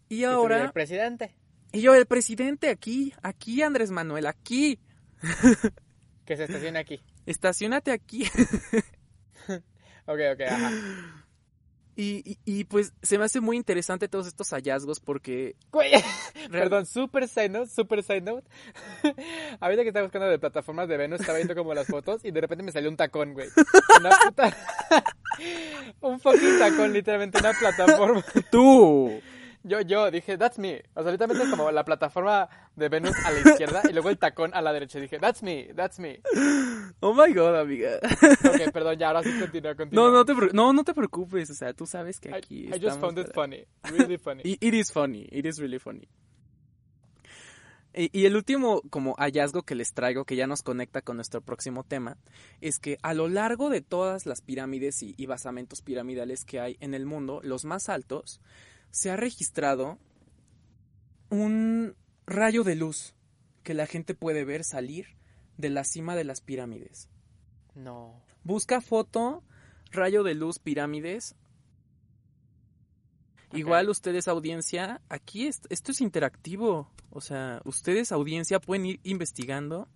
y ahora, el presidente, y yo, el presidente aquí, aquí Andrés Manuel, aquí, que se estaciona aquí. estacionate aquí. Ok, ok, ajá. Y, y, y, pues se me hace muy interesante todos estos hallazgos porque perdón, super side note, super side note. Ahorita que estaba buscando de plataformas de Venus, estaba viendo como las fotos y de repente me salió un tacón, güey. Una puta... un fucking tacón, literalmente, una plataforma. tú, Yo, yo dije, that's me. O sea, literalmente como la plataforma de Venus a la izquierda y luego el tacón a la derecha. Dije, that's me, that's me. oh my god, amiga. Ok, perdón, ya ahora sí continúa, continúa. No, no te, no, no te preocupes, o sea, tú sabes que I, aquí I just estamos found it funny. Really funny. It, it is funny, it is really funny. Y, y el último como hallazgo que les traigo, que ya nos conecta con nuestro próximo tema, es que a lo largo de todas las pirámides y, y basamentos piramidales que hay en el mundo, los más altos, se ha registrado un rayo de luz que la gente puede ver salir de la cima de las pirámides. No. Busca foto, rayo de luz, pirámides. Igual ustedes audiencia, aquí es- esto es interactivo, o sea, ustedes audiencia pueden ir investigando.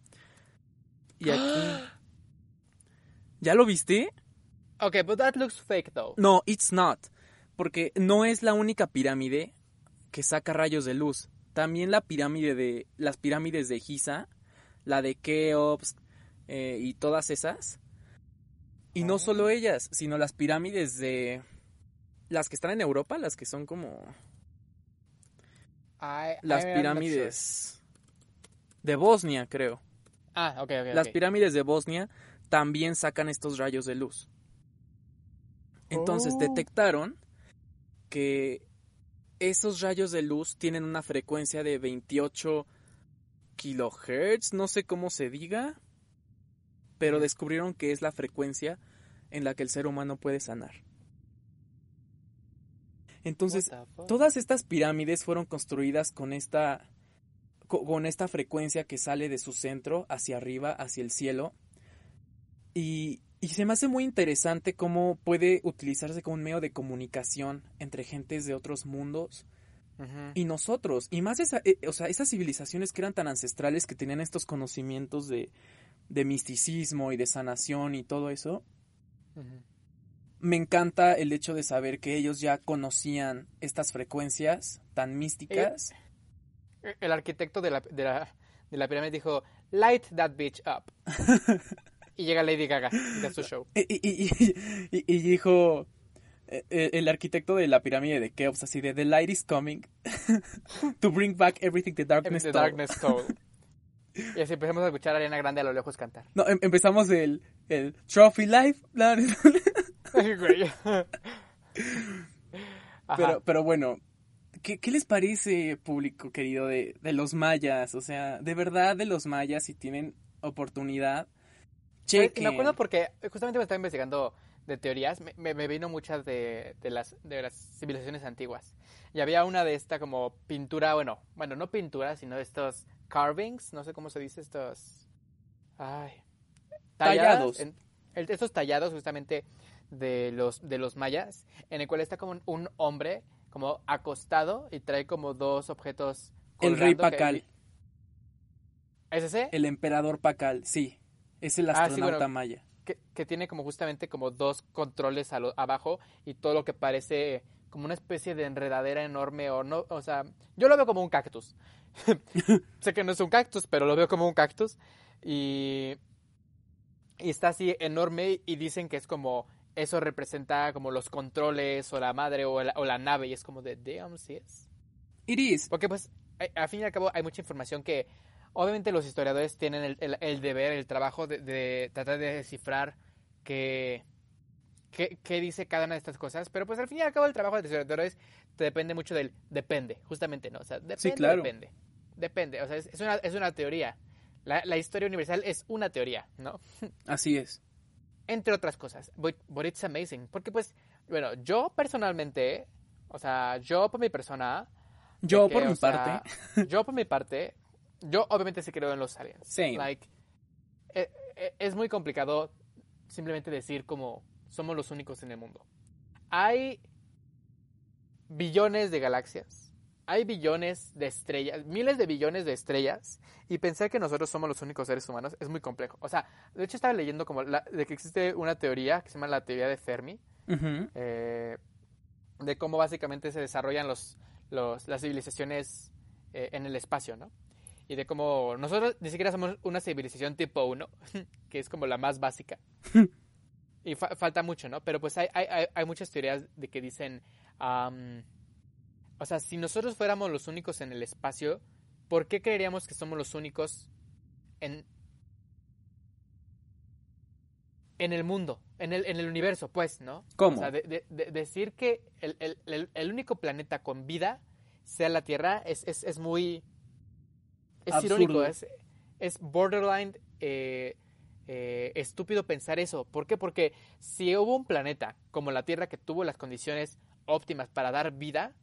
Y aquí... ¿Ya lo viste? Ok, but that looks fake though. No, it's not, porque no es la única pirámide que saca rayos de luz. También la pirámide de las pirámides de Giza, la de Keops eh, y todas esas. Y no Oh. solo ellas, sino las pirámides de las que están en Europa, las que son como I- las I pirámides de Bosnia, creo. Ah, ok, ok. Las pirámides de Bosnia también sacan estos rayos de luz. Entonces Oh. detectaron que esos rayos de luz tienen una frecuencia de 28 kilohertz, no sé cómo se diga, pero descubrieron que es la frecuencia en la que el ser humano puede sanar. Entonces? Todas estas pirámides fueron construidas con esta co- con esta frecuencia que sale de su centro hacia arriba, hacia el cielo. Y, y se me hace muy interesante cómo puede utilizarse como un medio de comunicación entre gentes de otros mundos y nosotros. Y más esa, eh, o sea, esas civilizaciones que eran tan ancestrales, que tenían estos conocimientos de, de misticismo y de sanación y todo eso. Me encanta el hecho de saber que ellos ya conocían estas frecuencias tan místicas. El arquitecto de la, de la, de la pirámide dijo, light that bitch up. y llega Lady Gaga y da su show. Y, y- y- y- y dijo eh, eh, el arquitecto de la pirámide de Keops así de The light is coming to bring back everything the darkness The stole". Darkness Stole. Y así empezamos a escuchar a Ariana Grande a lo lejos cantar. No, em- empezamos el, el Trophy Life. pero, pero bueno, ¿qué, qué les parece, público querido, de, de los mayas? O sea, de verdad de los mayas, si tienen oportunidad, Pues, chequen. Me acuerdo porque justamente me estaba investigando de teorías, me, me- me vino muchas de, de las, de las civilizaciones antiguas. Y había una de esta como pintura, bueno, bueno, no pintura, sino de estos carvings, no sé cómo se dice, estos... Ay. Tallados. en- el- estos tallados justamente de los, de los mayas, en el cual está como un, un hombre como acostado y trae como dos objetos. El rey colgando que- Pacal, ¿Es ese? el emperador Pacal, sí. Es el Ah, sí, astronauta bueno. maya. que, que tiene como justamente como dos controles a lo- abajo y todo lo que parece como una especie de enredadera enorme o no, o sea, yo lo veo como un cactus. sé que no es un cactus, pero lo veo como un cactus y y está así enorme y dicen que es como eso representa como los controles o la madre o la, o la nave y es como de damn sí es It is. porque pues a- al fin y al cabo hay mucha información que obviamente los historiadores tienen el, el- el deber el trabajo de, de tratar de descifrar qué, qué qué dice cada una de estas cosas pero pues al fin y al cabo el trabajo de los historiadores te depende mucho del depende justamente no o sea depende claro. depende depende o sea es, es una es una teoría la, la historia universal es una teoría no Así es. entre otras cosas. But, but it's amazing. Porque pues, bueno, yo personalmente, o sea, yo por mi persona... Yo que, por mi sea, parte. yo por mi parte, yo obviamente sí creo en los aliens. Same. Like, eh, eh, es muy complicado simplemente decir como somos los únicos en el mundo. Hay billones de galaxias. Hay billones de estrellas, miles de billones de estrellas, y pensar que nosotros somos los únicos seres humanos es muy complejo. O sea, de hecho estaba leyendo como la- de que existe una teoría que se llama la teoría de Fermi, eh, de cómo básicamente se desarrollan los, los- las civilizaciones eh, en el espacio, ¿no? Y de cómo nosotros ni siquiera somos una civilización tipo 1, que es como la más básica. y fa- falta mucho, ¿no? Pero pues hay, hay, hay- muchas teorías de que dicen, am, o sea, si nosotros fuéramos los únicos en el espacio, ¿por qué creeríamos que somos los únicos en, en el mundo, en el, en el universo, pues, ¿no? ¿Cómo? O sea, de- de- de- decir que el, el- el- el único planeta con vida sea la Tierra es, es, es muy... Es Absurdo. irónico, es, es borderline eh, eh, estúpido pensar eso. ¿Por qué? Porque si hubo un planeta como la Tierra que tuvo las condiciones óptimas para dar vida,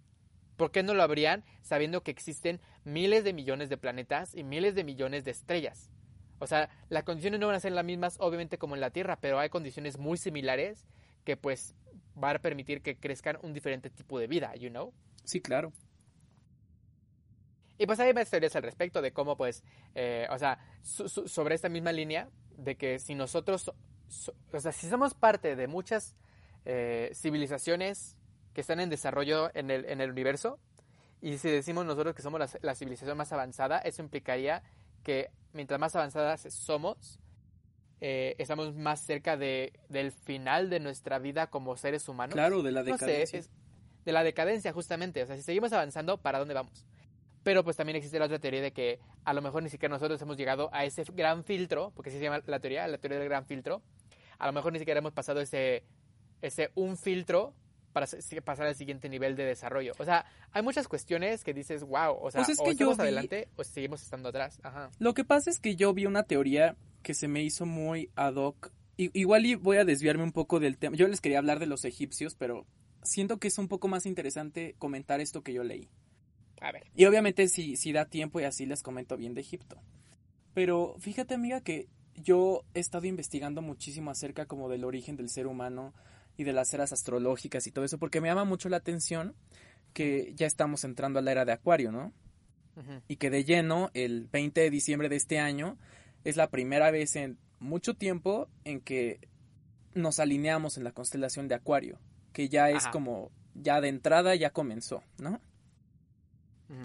¿por qué no lo habrían sabiendo que existen miles de millones de planetas y miles de millones de estrellas? O sea, las condiciones no van a ser las mismas, obviamente, como en la Tierra, pero hay condiciones muy similares que, pues, van a permitir que crezcan un diferente tipo de vida, you know? Sí, claro. Y pues hay más teorías al respecto de cómo, pues, eh, o sea, su- su- sobre esta misma línea, de que si nosotros, so- so- o sea, si somos parte de muchas eh, civilizaciones que están en desarrollo en el, en el universo, y si decimos nosotros que somos la, la civilización más avanzada, eso implicaría que mientras más avanzadas somos, eh, estamos más cerca de, del final de nuestra vida como seres humanos. Claro, de la No sé, decadencia. es de la decadencia justamente. O sea, si seguimos avanzando, ¿para dónde vamos? Pero pues también existe la otra teoría de que a lo mejor ni siquiera nosotros hemos llegado a ese gran filtro, porque así se llama la teoría, la teoría del gran filtro. A lo mejor ni siquiera hemos pasado ese, ese un filtro para pasar al siguiente nivel de desarrollo. O sea, hay muchas cuestiones que dices, wow, o sea, Pues es o que yo estamos vi- adelante o seguimos estando atrás. Ajá. Lo que pasa es que yo vi una teoría que se me hizo muy ad hoc. I- igual y voy a desviarme un poco del tema. Yo les quería hablar de los egipcios, pero siento que es un poco más interesante comentar esto que yo leí. A ver. Y obviamente si, si da tiempo y así les comento bien de Egipto. Pero fíjate amiga que yo he estado investigando muchísimo acerca como del origen del ser humano y de las eras astrológicas y todo eso, porque me llama mucho la atención que ya estamos entrando a la era de Acuario, ¿no? Y que de lleno el 20 de diciembre de este año es la primera vez en mucho tiempo en que nos alineamos en la constelación de Acuario, que ya es Ajá. como ya de entrada ya comenzó, ¿no?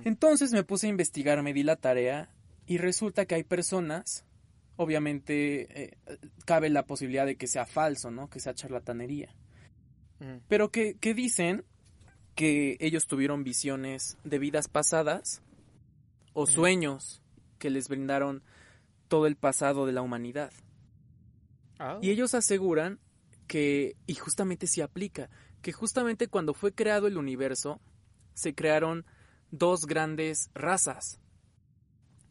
Entonces me puse a investigar, me di la tarea y resulta que hay personas, obviamente eh, cabe la posibilidad de que sea falso, ¿no? Que sea charlatanería, pero que, que dicen que ellos tuvieron visiones de vidas pasadas o sueños que les brindaron todo el pasado de la humanidad. Ah. Y ellos aseguran que, y justamente se aplica, que justamente cuando fue creado el universo, se crearon dos grandes razas.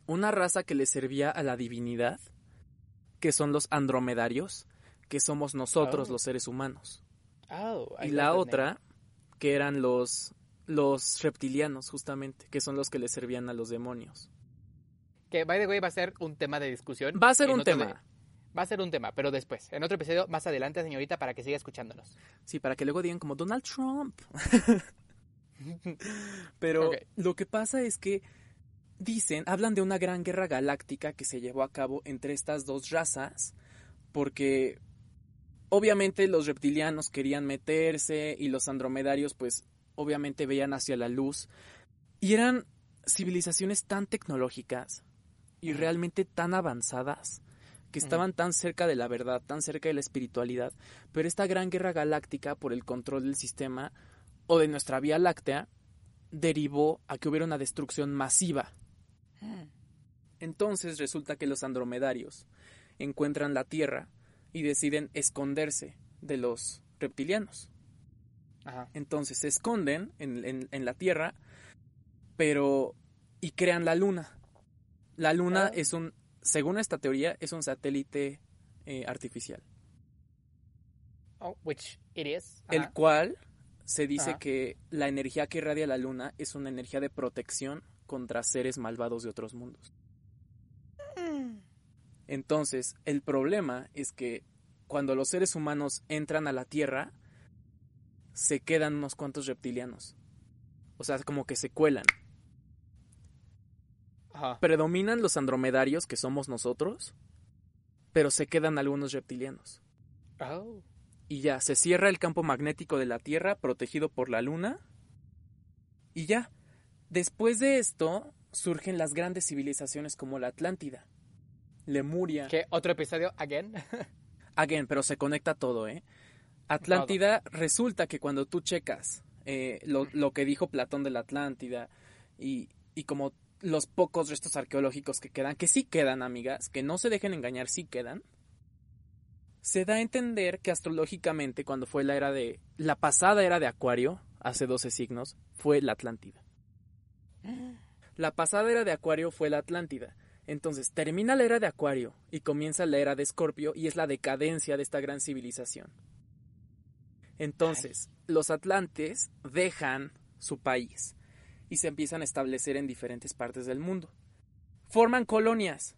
Una raza que le servía a la divinidad, que son los andromedarios, que somos nosotros Oh. los seres humanos. Oh, Y la otra, que eran los, los reptilianos, justamente, que son los que le servían a los demonios. Que, by the way, va a ser un tema de discusión. Va a ser un tema. de- Va a ser un tema, pero después. En otro episodio, más adelante, señorita, para que siga escuchándonos. Sí, para que luego digan como Donald Trump. Pero lo que pasa es que dicen, hablan de una gran guerra galáctica que se llevó a cabo entre estas dos razas, porque obviamente los reptilianos querían meterse y los andromedarios pues obviamente veían hacia la luz y eran civilizaciones tan tecnológicas y realmente tan avanzadas que estaban tan cerca de la verdad, tan cerca de la espiritualidad, pero esta gran guerra galáctica por el control del sistema o de nuestra Vía Láctea derivó a que hubiera una destrucción masiva. Entonces resulta que los andromedarios encuentran la Tierra y deciden esconderse de los reptilianos. Ajá. Entonces se esconden en, en- en la Tierra, pero... y crean la Luna. La Luna Ah. es un, según esta teoría, es un satélite eh, artificial, Oh, which it is. el cual se dice Ajá. que la energía que irradia la Luna es una energía de protección contra seres malvados de otros mundos. Entonces, el problema es que cuando los seres humanos entran a la Tierra, se quedan unos cuantos reptilianos. O sea, como que se cuelan. Ajá. Predominan los andromedarios, que somos nosotros, pero se quedan algunos reptilianos. Oh. Y ya, se cierra el campo magnético de la Tierra, protegido por la Luna. Y ya. Después de esto, surgen las grandes civilizaciones como la Atlántida, Lemuria. ¿Qué? ¿Otro episodio? ¿Again? Again, pero se conecta todo, ¿eh? Atlántida, resulta que cuando tú checas eh, lo, lo que dijo Platón de la Atlántida y, y como los pocos restos arqueológicos que quedan, que sí quedan, amigas, que no se dejen engañar, sí quedan, se da a entender que astrológicamente cuando fue la era de... la pasada era de Acuario, hace 12 signos, fue la Atlántida. La pasada era de Acuario fue la Atlántida. Entonces termina la era de Acuario y comienza la era de Escorpio y es la decadencia de esta gran civilización. Entonces, los atlantes dejan su país y se empiezan a establecer en diferentes partes del mundo. Forman colonias.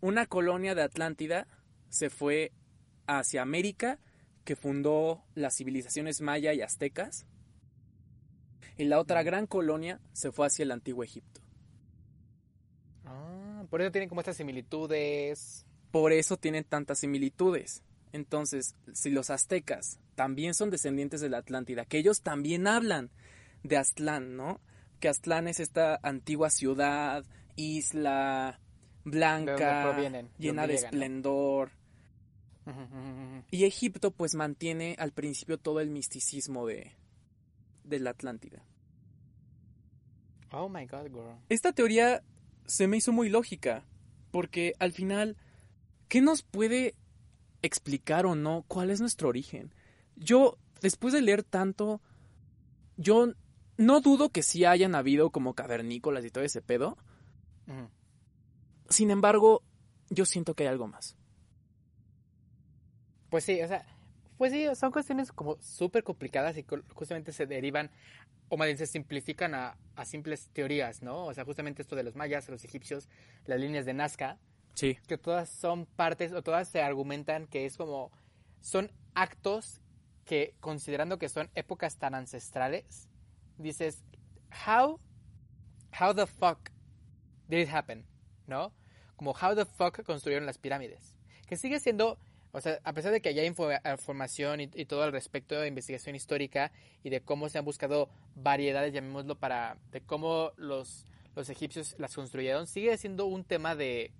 Una colonia de Atlántida se fue hacia América, que fundó las civilizaciones maya y aztecas. Y la otra gran colonia se fue hacia el antiguo Egipto. Ah, por eso tienen como estas similitudes. Por eso tienen tantas similitudes. Entonces, si los aztecas también son descendientes de la Atlántida, que ellos también hablan de Aztlán, ¿no? Que Aztlán es esta antigua ciudad, isla ¿De blanca, llena de esplendor. Y Egipto pues mantiene al principio todo el misticismo de, de la Atlántida. Oh my god, girl. Esta teoría se me hizo muy lógica, porque al final, ¿qué nos puede explicar o no cuál es nuestro origen? Yo, después de leer tanto, yo no dudo que sí hayan habido como cavernícolas y todo ese pedo. Sin embargo, yo siento que hay algo más. Pues sí, o sea, pues sí, son cuestiones como súper complicadas y justamente se derivan, o más bien se simplifican a, a simples teorías, ¿no? O sea, justamente esto de los mayas, los egipcios, las líneas de Nazca, Sí. que todas son partes o todas se argumentan que es como son actos que considerando que son épocas tan ancestrales dices how how the fuck did it happen no como how the fuck construyeron las pirámides que sigue siendo o sea a pesar de que haya info- información y, y todo al respecto de investigación histórica y de cómo se han buscado variedades llamémoslo para de cómo los los egipcios las construyeron sigue siendo un tema de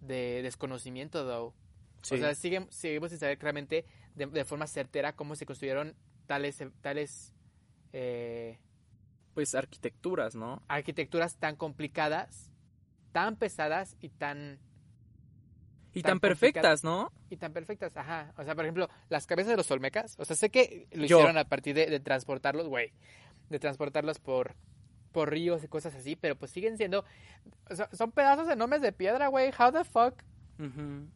de desconocimiento, though. sí. O sea, sigue- seguimos sin saber claramente de, de forma certera cómo se construyeron tales, tales eh, pues arquitecturas, ¿no? arquitecturas tan complicadas, tan pesadas y tan Y Tan tan perfectas, ¿no? y tan perfectas. Ajá. O sea, por ejemplo, las cabezas de los olmecas. O sea, sé que lo Yo. hicieron a partir de, de transportarlos, güey. De transportarlos por, por ríos y cosas así, pero pues siguen siendo. o sea, son pedazos enormes de piedra, güey. How the fuck? Ujú.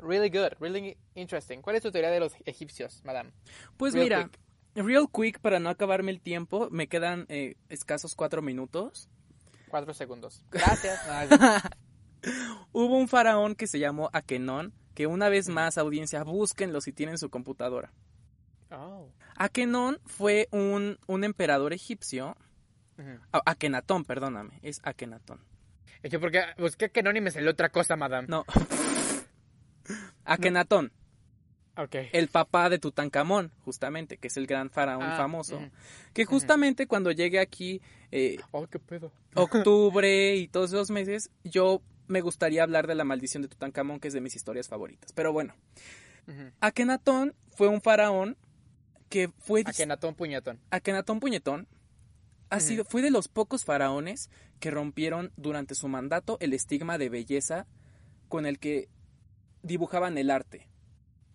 Really good, really interesting. ¿Cuál es tu teoría de los egipcios, madame? Pues Real mira, quick. real quick, para no acabarme el tiempo, me quedan eh, escasos cuatro minutos. Cuatro segundos. Gracias. No, Hubo un faraón que se llamó Akenón, que una vez más, audiencia, búsquenlo si tienen su computadora. oh. Akenón fue un, un emperador egipcio. A- Akenatón, perdóname, es Akenatón. Es que porque busqué que no ni me salió otra cosa, madame. No. Akenatón, Ok. el papá de Tutankamón, justamente, que es el gran faraón Ah, famoso. Que justamente cuando llegue aquí, eh, Oh, qué pedo. octubre y todos esos meses, yo me gustaría hablar de la maldición de Tutankamón, que es de mis historias favoritas. Pero bueno, Ujú. Akenatón fue un faraón que fue... Akenatón puñetón. Akenatón Puñetón ha sido, fue de los pocos faraones que rompieron durante su mandato el estigma de belleza con el que dibujaban el arte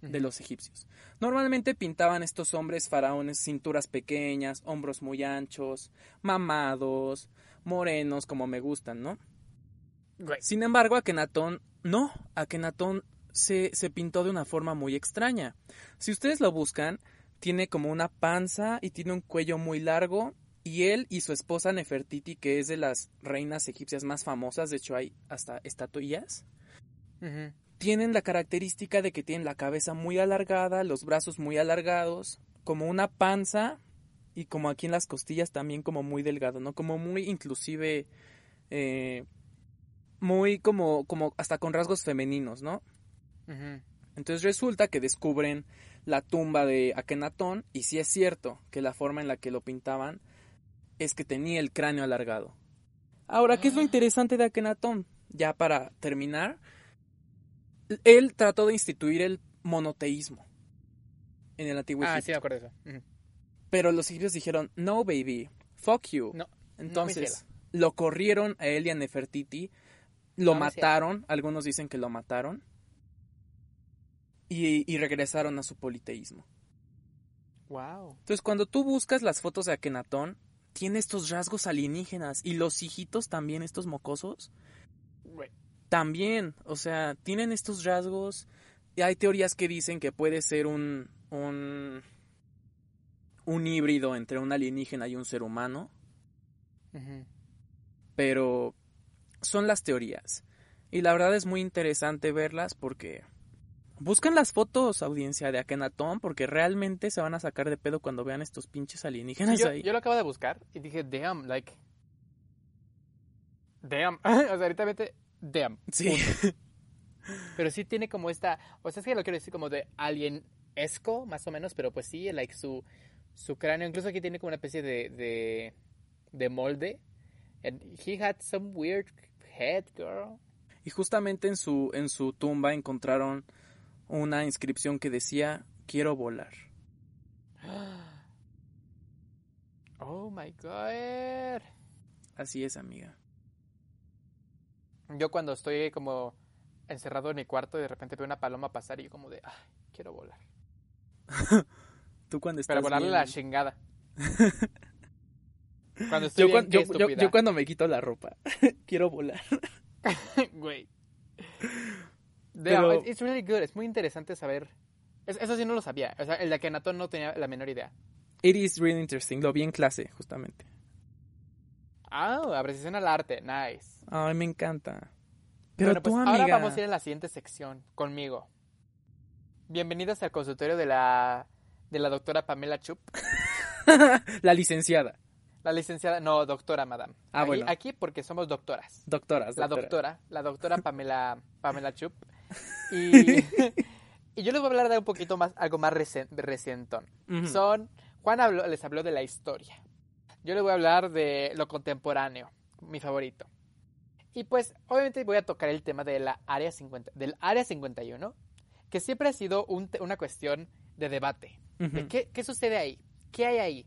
de los egipcios. Normalmente pintaban estos hombres faraones cinturas pequeñas, hombros muy anchos, mamados, morenos como me gustan, ¿no? Sin embargo, Akenatón no, Akenatón se, se pintó de una forma muy extraña. Si ustedes lo buscan, tiene como una panza y tiene un cuello muy largo. Y él y su esposa Nefertiti, que es de las reinas egipcias más famosas, de hecho hay hasta estatuillas, tienen la característica de que tienen la cabeza muy alargada, los brazos muy alargados, como una panza y como aquí en las costillas también como muy delgado, ¿no? Como muy inclusive, eh, muy como, como hasta con rasgos femeninos, ¿no? Entonces resulta que descubren la tumba de Akenatón y sí es cierto que la forma en la que lo pintaban es que tenía el cráneo alargado. Ahora, ¿qué es lo interesante de Akenatón? Ya para terminar, él trató de instituir el monoteísmo en el antiguo Ah, Egipto. sí me acuerdo de eso. Pero los egipcios dijeron, no, baby, fuck you. No, Entonces, lo corrieron a él y a Nefertiti, lo No, mataron, algunos dicen que lo mataron, y, y regresaron a su politeísmo. Wow. Entonces, cuando tú buscas las fotos de Akenatón, tiene estos rasgos alienígenas, y los hijitos también, estos mocosos, también, o sea, tienen estos rasgos. Y hay teorías que dicen que puede ser un, un, un híbrido entre un alienígena y un ser humano. Pero son las teorías. Y la verdad es muy interesante verlas porque buscan las fotos, audiencia de Akenatón, porque realmente se van a sacar de pedo cuando vean estos pinches alienígenas yo, ahí. yo lo acabo de buscar y dije, damn, like. Damn. o sea, ahorita vete, damn. Sí. Pero sí tiene como esta. O sea, es que lo quiero decir como de alien-esco, más o menos, pero pues sí, like su, su cráneo. Incluso aquí tiene como una especie de, de, de molde. And he had some weird head, girl. Y justamente en su, en su tumba encontraron una inscripción que decía, quiero volar. Oh my god. Así es, amiga. Yo cuando estoy como encerrado en mi cuarto y de repente veo una paloma pasar y yo como de, ay, quiero volar. Tú cuando estás Pero volarle la chingada. Cuando estoy yo, bien, cuan- qué yo- cuando me quito la ropa, quiero volar. Güey. Pero- it's really good. Es muy interesante saber. Es- eso sí no lo sabía. O sea, el de Akhenaton no tenía la menor idea. It is really interesting, lo vi en clase, justamente. Ah, apreciación al arte. Nice. Ay, me encanta. Pero bueno, pues tú, ahora amiga... vamos a ir a la siguiente sección conmigo. Bienvenidas al consultorio de la de la doctora Pamela Chup, la licenciada. La licenciada, no, doctora, madame. Ah, aquí, bueno. aquí porque somos doctoras. Doctoras, La doctora. doctora, la doctora Pamela, Pamela Chup. Y, y yo les voy a hablar de un poquito más, algo más recien- recientón. Son, Juan habló- les habló de la historia. Yo les voy a hablar de lo contemporáneo, mi favorito. Y pues, obviamente voy a tocar el tema de la área 50, del área 51, que siempre ha sido un una cuestión de debate. de qué, qué sucede ahí? ¿Qué hay ahí?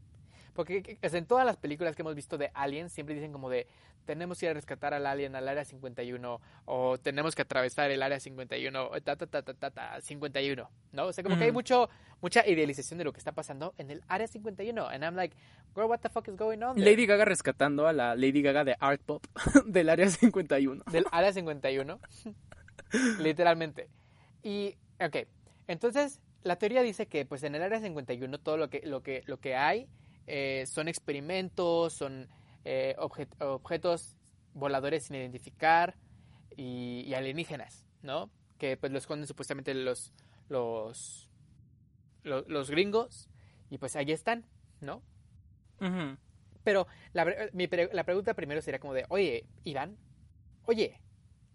Porque en todas las películas que hemos visto de Alien siempre dicen como de tenemos que ir a rescatar al alien al área 51 o tenemos que atravesar el área 51 o ta ta ta ta ta, ta 51, ¿no? O sea, como que hay mucho mucha idealización de lo que está pasando en el área 51 and I'm like, girl, what the fuck is going on? there? Lady Gaga rescatando a la Lady Gaga de Art Pop del área 51. del área 51. literalmente. Y, ok, entonces la teoría dice que pues en el área 51 todo lo que, lo que, lo que hay eh, son experimentos, son eh, obje- objetos voladores sin identificar y, y alienígenas, ¿no? Que pues lo esconden supuestamente los, los, los, los gringos y pues ahí están, ¿no? Ujú. Pero la, mi pre- la pregunta primero sería como de, oye, Iván, oye,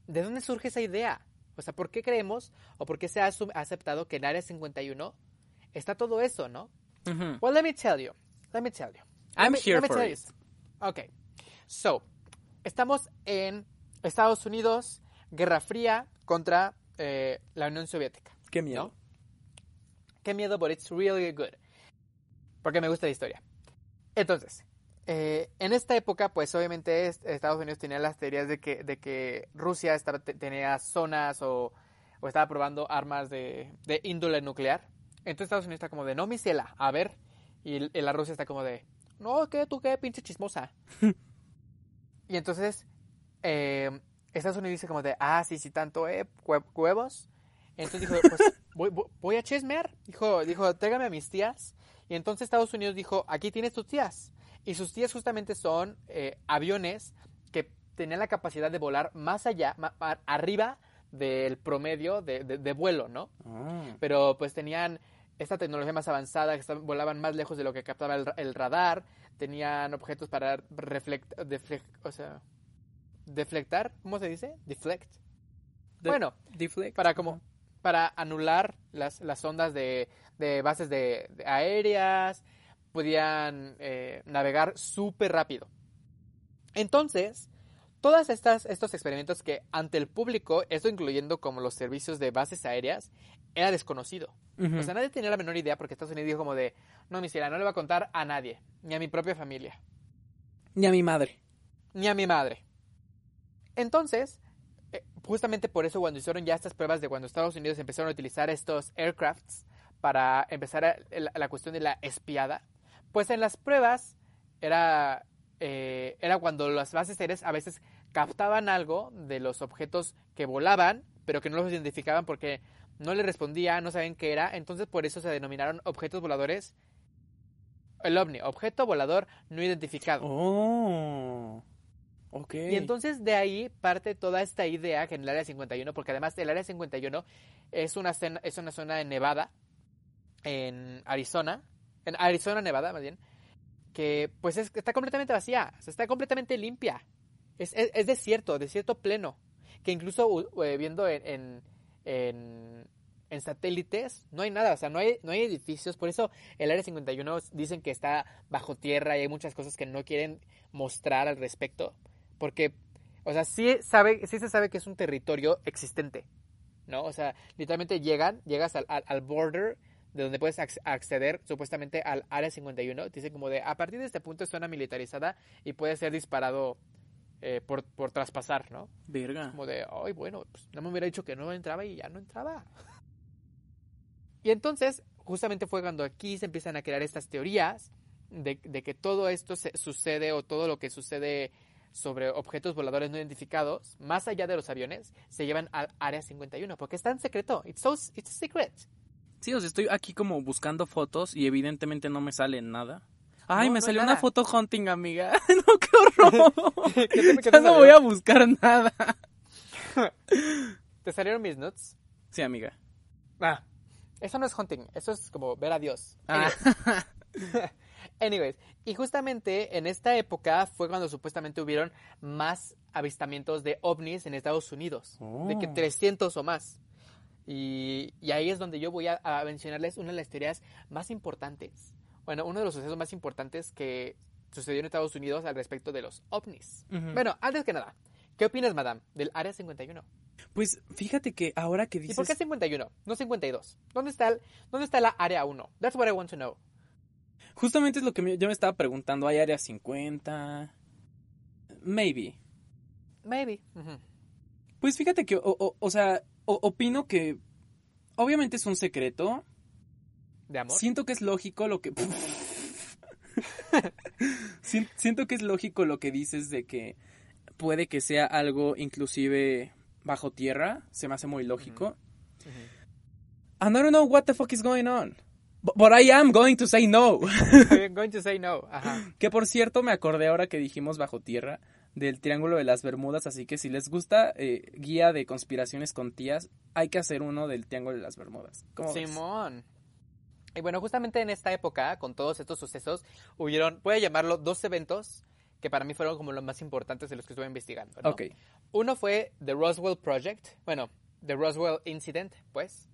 ¿de dónde surge esa idea? O sea, ¿por qué creemos o por qué se ha aceptado que en Área 51 está todo eso, no? Ujú. Well, let me tell you. Let me tell you. Let I'm me- here let me for tell it. you. Ok. So, estamos en Estados Unidos, Guerra Fría contra eh, la Unión Soviética. Qué miedo. Qué miedo, but it's really good. Porque me gusta la historia. Entonces, eh, en esta época, pues obviamente est- Estados Unidos tenía las teorías de que, de que Rusia estaba, te- tenía zonas o, o estaba probando armas de, de índole nuclear. Entonces Estados Unidos está como de, no, mi ciela, a ver. Y, la Rusia está como de, no, ¿qué? ¿Tú qué? Pinche chismosa. y entonces eh, Estados Unidos dice como de, ah, sí, sí, tanto, eh, hue- huevos. Entonces dijo, pues voy, a chismear. Dijo, dijo, tráigame a mis tías. Y entonces Estados Unidos dijo, aquí tienes tus tías. Y sus tías justamente son eh, aviones que tenían la capacidad de volar más allá, arriba del promedio de, de- de vuelo, ¿no? Ah. Pero pues tenían esta tecnología más avanzada, que estaban- volaban más lejos de lo que captaba el, ra- el radar, tenían objetos para reflect, deflect, o sea, deflectar, ¿cómo se dice? Deflect. De- Bueno, deflect. para como para anular las, las ondas de, de bases de, de aéreas, podían eh, navegar súper rápido. Entonces, estas estos experimentos que ante el público, esto incluyendo como los servicios de bases aéreas, era desconocido. O sea, nadie tenía la menor idea porque Estados Unidos dijo como de, no, mi ciela, no le va a contar a nadie, ni a mi propia familia Ni a mi madre. ni a mi madre. Entonces, eh, justamente por eso cuando hicieron ya estas pruebas de cuando Estados Unidos empezaron a utilizar estos aircrafts para empezar a- la, la cuestión de la espiada, pues en las pruebas era, eh, era cuando las bases aéreas a veces captaban algo de los objetos que volaban, pero que no los identificaban porque no le respondía, no sabían qué era, entonces por eso se denominaron objetos voladores. El ovni, objeto volador no identificado. Oh. Ok. Y entonces de ahí parte toda esta idea que en el área 51, porque además el área 51 es una, cena- es una zona de Nevada, en Arizona, en Arizona, Nevada más bien, que pues es- está completamente vacía, o sea, está completamente limpia. Es, es- es desierto, desierto pleno, que incluso eh, viendo en, en, en- satélites no hay nada, o sea, no hay, no hay edificios, por eso el área 51 dicen que está bajo tierra y hay muchas cosas que no quieren mostrar al respecto, porque, o sea, sí, sabe, sí se sabe que es un territorio existente, ¿no? O sea, literalmente llegan, llegas al, al, al border de donde puedes acc- acceder supuestamente al área 51, dicen como de, a partir de este punto es zona militarizada y puede ser disparado eh, por, por traspasar, ¿no? Verga. Como de, ay, bueno, pues no me hubiera dicho que no entraba y ya no entraba. Y entonces, justamente fue cuando aquí se empiezan a crear estas teorías de, de que todo esto se- sucede o todo lo que sucede sobre objetos voladores no identificados, más allá de los aviones, se llevan al área 51, porque está en secreto. It's, so, it's a secret. Sí, o sea, estoy aquí como buscando fotos y evidentemente no me sale nada. Ay, No, me no salió una foto hunting, amiga. no, qué horror. ¿Qué te- qué te ya no voy a buscar nada. ¿Te salieron mis nuts? Sí, amiga. Ah, eso no es hunting, eso es como ver a Dios. Ah. Anyways. Anyways, y justamente en esta época fue cuando supuestamente hubieron más avistamientos de ovnis en Estados Unidos, de que Oh. 300 o más. Y, y ahí es donde yo voy a, a mencionarles una de las teorías más importantes. Bueno, uno de los sucesos más importantes que sucedió en Estados Unidos al respecto de los ovnis. Bueno, antes que nada, ¿qué opinas, madame, del Área 51? Pues fíjate que ahora que ¿Y dices... por qué 51? No 52. ¿Dónde está, el, ¿Dónde está la área 1? That's what I want to know. Justamente es lo que me- yo me estaba preguntando. ¿Hay área 50? Maybe. Maybe. Pues fíjate que, o, o- o sea, o- opino que obviamente es un secreto. ¿De amor? Siento que es lógico lo que... Sien- Siento que es lógico lo que dices de que puede que sea algo inclusive bajo tierra. Se me hace muy lógico. And I don't know what the fuck is going on. Bu- But I am going to say no. I'm going to say no. Ajá. Que por cierto, me acordé ahora que dijimos bajo tierra del Triángulo de las Bermudas, así que si les gusta eh, guía de conspiraciones con tías, hay que hacer uno del Triángulo de las Bermudas. ¿Cómo ves? Y bueno, justamente en esta época, con todos estos sucesos, hubieron, puede llamarlo, dos eventos que para mí fueron como los más importantes de los que estuve investigando. ¿no? Ok. Uno fue The Roswell Project, bueno, The Roswell Incident, pues,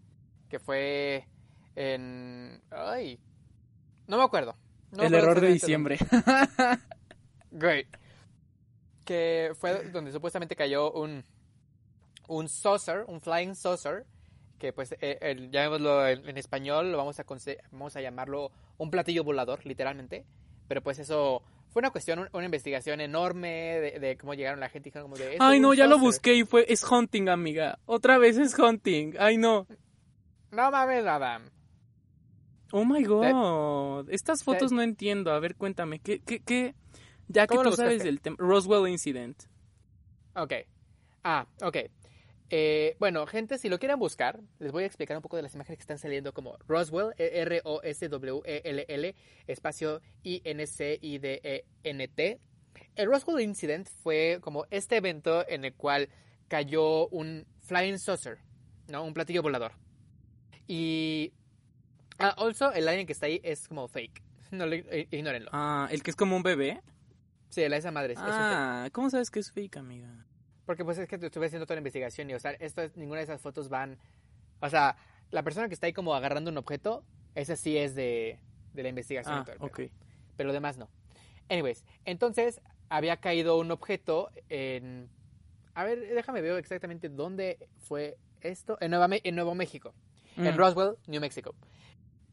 que fue en... Ay, no me acuerdo. No me El acuerdo error de diciembre. Great. Que fue donde supuestamente cayó un, un saucer, un flying saucer, que pues eh, el- llamémoslo en, en español, lo vamos a, vamos a llamarlo un platillo volador, literalmente. Pero pues eso fue una cuestión, un- una investigación enorme de, de cómo llegaron la gente como de... "Esto Ay, no, ya lo saucer". busqué y fue, es hunting, amiga. Otra vez es hunting. Ay, no. No mames, Adam. Oh my god. Estas fotos no entiendo. A ver, cuéntame. ¿Qué, qué, qué? Ya que ¿Cómo tú sabes del tema. Roswell Incident. Ok. Ah, ok. Eh, bueno, gente, si lo quieren buscar, les voy a explicar un poco de las imágenes que están saliendo como Roswell, E R-O-S-W-E-L-L, espacio I-N-C-I-D-E-N-T. El Roswell Incident fue como este evento en el cual cayó un flying saucer, ¿no? Un platillo volador. Y... Ah, also, el alien que está ahí es como fake. No lo, ignórenlo. Ah, el que es como un bebé. Sí, la esa madre es, es. Ah, ¿cómo sabes que es fake, amiga? Porque pues es que estuve haciendo toda la investigación y, o sea, esto, ninguna de esas fotos van... O sea, la persona que está ahí como agarrando un objeto, esa sí es de, de la investigación. Ah, todo el pedo. ok. Pero lo demás no. Anyways, entonces había caído un objeto en... A ver, déjame ver exactamente dónde fue esto. En, Nueva en Nuevo México. En Mm. Roswell, New Mexico.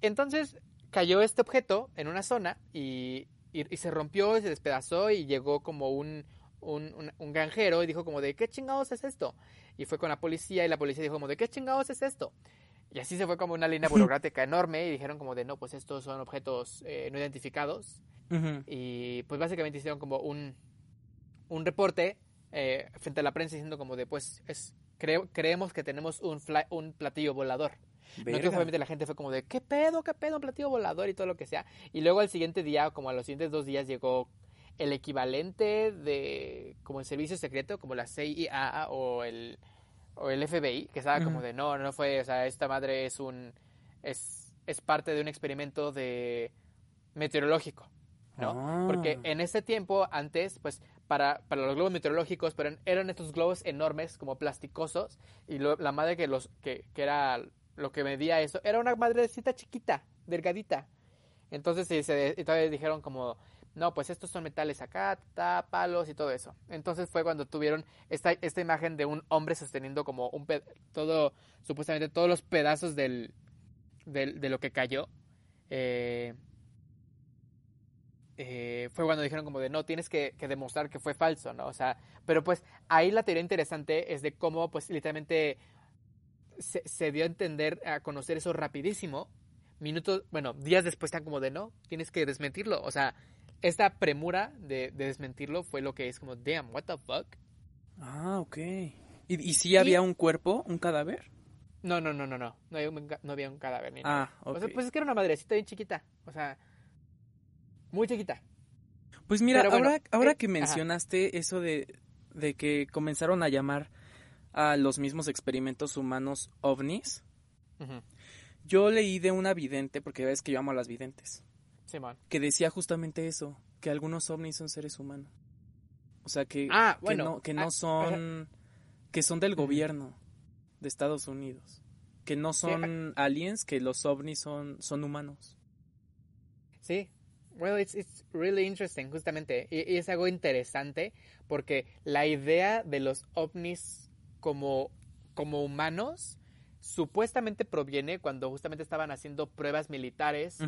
Entonces cayó este objeto en una zona y, y- y se rompió y se despedazó y llegó como un, un, un- un granjero y dijo como de ¿qué chingados es esto? Y fue con la policía y la policía dijo como de ¿qué chingados es esto? Y así se fue como una línea burocrática enorme y dijeron como de no, pues estos son objetos eh, no identificados y pues básicamente hicieron como un, un reporte eh, frente a la prensa diciendo como de pues es creemos que tenemos un, fly- un platillo volador. No que obviamente la gente fue como de, ¿qué pedo, qué pedo, un platillo volador y todo lo que sea? Y luego al siguiente día, como a los siguientes dos días, llegó el equivalente de, como el servicio secreto, como la CIA o el, o el FBI, que estaba como de, no, no fue, o sea, esta madre es un, es, es parte de un experimento de meteorológico, ¿no? Ah. Porque en ese tiempo, antes, pues, para, para los globos meteorológicos, pero eran estos globos enormes, como plasticosos, y lo- la madre que los, que, que era lo que medía eso, era una madrecita chiquita, delgadita. Entonces, sí, se, y todavía dijeron como, no, pues estos son metales acá, ta, palos y todo eso. Entonces fue cuando tuvieron esta, esta imagen de un hombre sosteniendo como un pe- todo, supuestamente todos los pedazos del, de lo que cayó. Eh, eh, fue cuando dijeron como de no, tienes que, que demostrar que fue falso, ¿no? O sea, pero pues ahí la teoría interesante es de cómo pues literalmente se, se dio a entender, a conocer eso rapidísimo. Minutos, bueno, días después están como de no, tienes que desmentirlo. O sea, esta premura de, de desmentirlo fue lo que es como, damn, what the fuck. Ah, ok. ¿Y, y si había un cuerpo, un cadáver? No, no, no, no, no. No, había un, no había un cadáver ni nada. Ah, ok. O sea, pues es que era una madrecita bien chiquita. O sea, muy chiquita. Pues mira, bueno, ahora, ahora eh, que ajá. mencionaste eso de, de que comenzaron a llamar a los mismos experimentos humanos ovnis, yo leí de una vidente, porque ves que yo amo a las videntes, Que decía justamente eso, que algunos ovnis son seres humanos. O sea, que, Ah, que bueno, no, que no ah, son, que son del gobierno de Estados Unidos. Que no son aliens, que los ovnis son, son humanos. Sí. Well, it's, it's really interesting, justamente. Y, y es algo interesante porque la idea de los ovnis como, como humanos supuestamente proviene cuando justamente estaban haciendo pruebas militares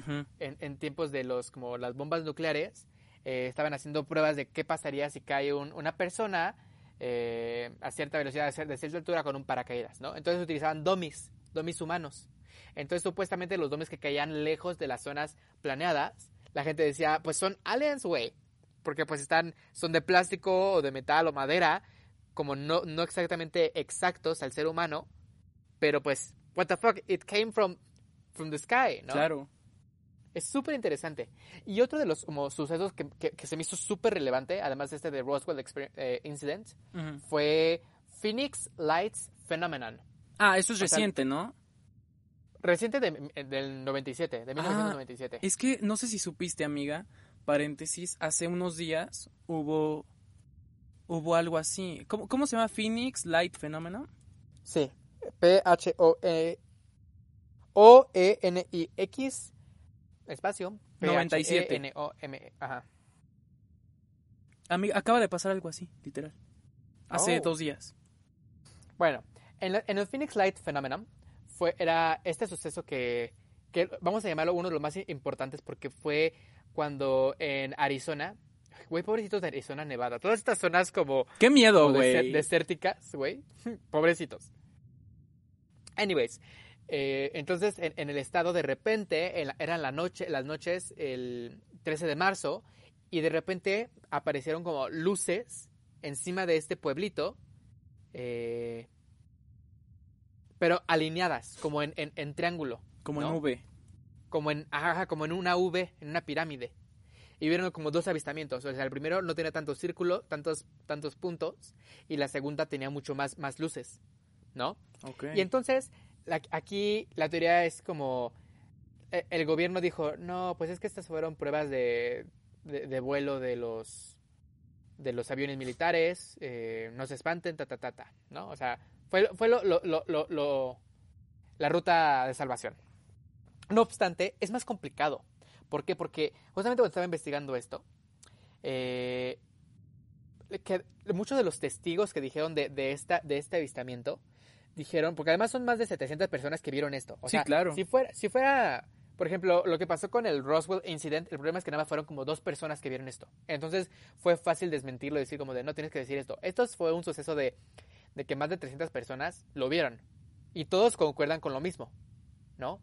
en, en tiempos de los como las bombas nucleares eh, estaban haciendo pruebas de qué pasaría si cae un- una persona eh, a cierta velocidad de cier- de cierta altura con un paracaídas no entonces utilizaban dummies dummies humanos. Entonces supuestamente los dummies que caían lejos de las zonas planeadas la gente decía pues son aliens güey porque pues están son de plástico o de metal o madera como no no exactamente exactos al ser humano pero pues what the fuck it came from from the sky no Claro. es súper interesante. Y otro de los como, sucesos que, que- que se me hizo súper relevante, además de este de Roswell eh, Incident, Ujú. fue Phoenix Lights Phenomenon. Ah, eso es O sea, reciente, ¿no? Reciente de- del 97, de 1997. Es que no sé si supiste, amiga, paréntesis, hace unos días hubo hubo algo así. ¿Cómo, cómo se llama Phoenix Light Phenomenon? Sí. P-H-O-E... O-E-N-I-X espacio. 97. N-O-M... Ajá. Amiga, acaba de pasar algo así, literal. Hace Oh. dos días. Bueno, en, la- en el Phoenix Light Phenomenon fue, era este suceso que, que vamos a llamarlo uno de los más importantes porque fue cuando en Arizona, güey, pobrecitos de Arizona, Nevada, todas estas zonas como Qué miedo, güey. desérticas, güey, pobrecitos. Anyways, eh, entonces en, en el estado de repente, en la- eran la noche, las noches, el 13 de marzo, y de repente aparecieron como luces encima de este pueblito, eh, pero alineadas, como en, en- en triángulo, Como ¿no? en V. como en, ajá, como en una V, en una pirámide. Y vieron como dos avistamientos. O sea, el primero no tenía tanto círculo, tantos, tantos puntos, y la segunda tenía mucho más, más luces, ¿no? Ok. Y entonces, la- aquí la teoría es como, e- el gobierno dijo, no, pues es que estas fueron pruebas de, de, de vuelo de los, de los aviones militares, eh, no se espanten, ta, ta, ta, ta, ¿no? O sea, fue, fue lo, lo, lo, lo- lo- la ruta de salvación. No obstante, es más complicado. ¿Por qué? Porque justamente cuando estaba investigando esto, eh, que muchos de los testigos que dijeron de, de, esta, de este avistamiento dijeron, porque además son más de 700 personas que vieron esto. O Sí, sea, claro. Si fuera, si fuera, por ejemplo, lo que pasó con el Roswell Incident, el problema es que nada más fueron como dos personas que vieron esto. Entonces fue fácil desmentirlo y decir como de, no tienes que decir esto. Esto fue un suceso de, de que más de 300 personas lo vieron. Y todos concuerdan con lo mismo, ¿no?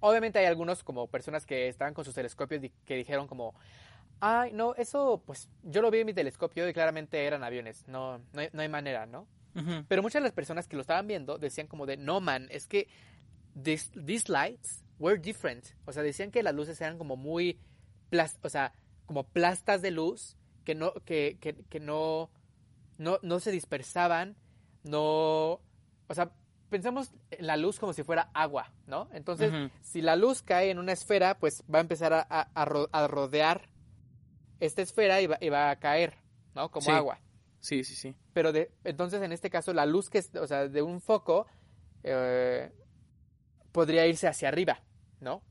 Obviamente hay algunos como personas que estaban con sus telescopios que dijeron como, ay, no, eso, pues yo lo vi en mi telescopio y claramente eran aviones, no, no, hay, no hay manera, ¿no? Pero muchas de las personas que lo estaban viendo decían como de, no, man, es que this- these lights were different. O sea, decían que las luces eran como muy, plas- o sea, como plastas de luz que no, que, que, que no, no, no se dispersaban, no, o sea, pensamos en la luz como si fuera agua, ¿no? Entonces, si la luz cae en una esfera, pues va a empezar a, a- a ro- a rodear esta esfera y va, y va a caer, ¿no? Como Sí. agua Sí, sí, sí. pero de, entonces en este caso la luz que es, o sea, de un foco eh, podría irse hacia arriba, ¿no?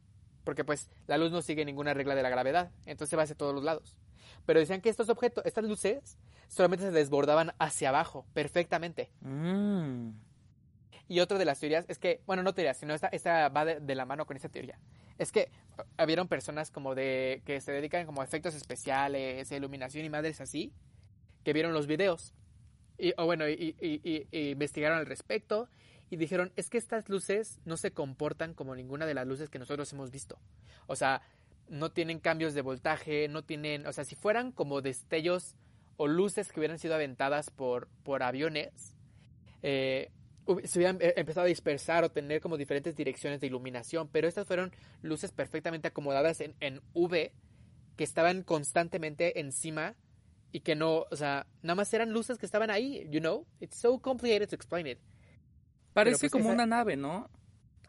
Porque pues la luz no sigue ninguna regla de la gravedad, entonces va hacia todos los lados. Pero decían que estos objetos, estas luces, solamente se desbordaban hacia abajo, perfectamente. Mm. Y otra de las teorías es que, bueno, no teorías, sino esta, esta va de, de la mano con esta teoría. Es que habieron personas como de, que se dedican como a efectos especiales, iluminación y madres así, que vieron los videos. O bueno, y, investigaron al respecto y dijeron, es que estas luces no se comportan como ninguna de las luces que nosotros hemos visto. O sea, no tienen cambios de voltaje, no tienen, o sea, si fueran como destellos o luces que hubieran sido aventadas por, por aviones, eh, se hubieran eh, empezado a dispersar o tener como diferentes direcciones de iluminación, pero estas fueron luces perfectamente acomodadas en, en V que estaban constantemente encima y que no, o sea, nada más eran luces que estaban ahí, you know? It's so complicated to explain it. Parece pues, como esa- una nave, ¿no?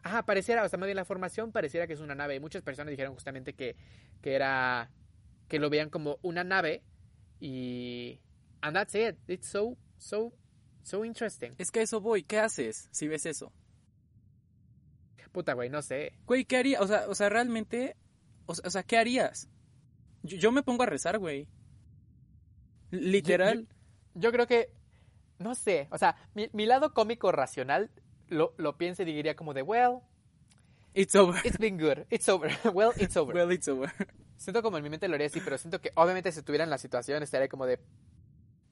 Ajá, pareciera, o sea, más bien la formación pareciera que es una nave. Y muchas personas dijeron justamente que, que era, que lo veían como una nave y... And that's it. It's so, so, so interesting. Es que eso voy. ¿Qué haces si ves eso? Puta, güey, no sé. Güey, ¿qué haría? O sea, o sea realmente... O sea, o sea, ¿qué harías? Yo, yo me pongo a rezar, güey. Literal. Yo creo que, no sé, o sea, mi, mi lado cómico racional lo, lo piensa y diría como de, well, It's over. it's been good, it's over, well, it's over. Well, it's over. Siento como en mi mente lo haría así, pero siento que obviamente si estuviera en la situación estaría como de...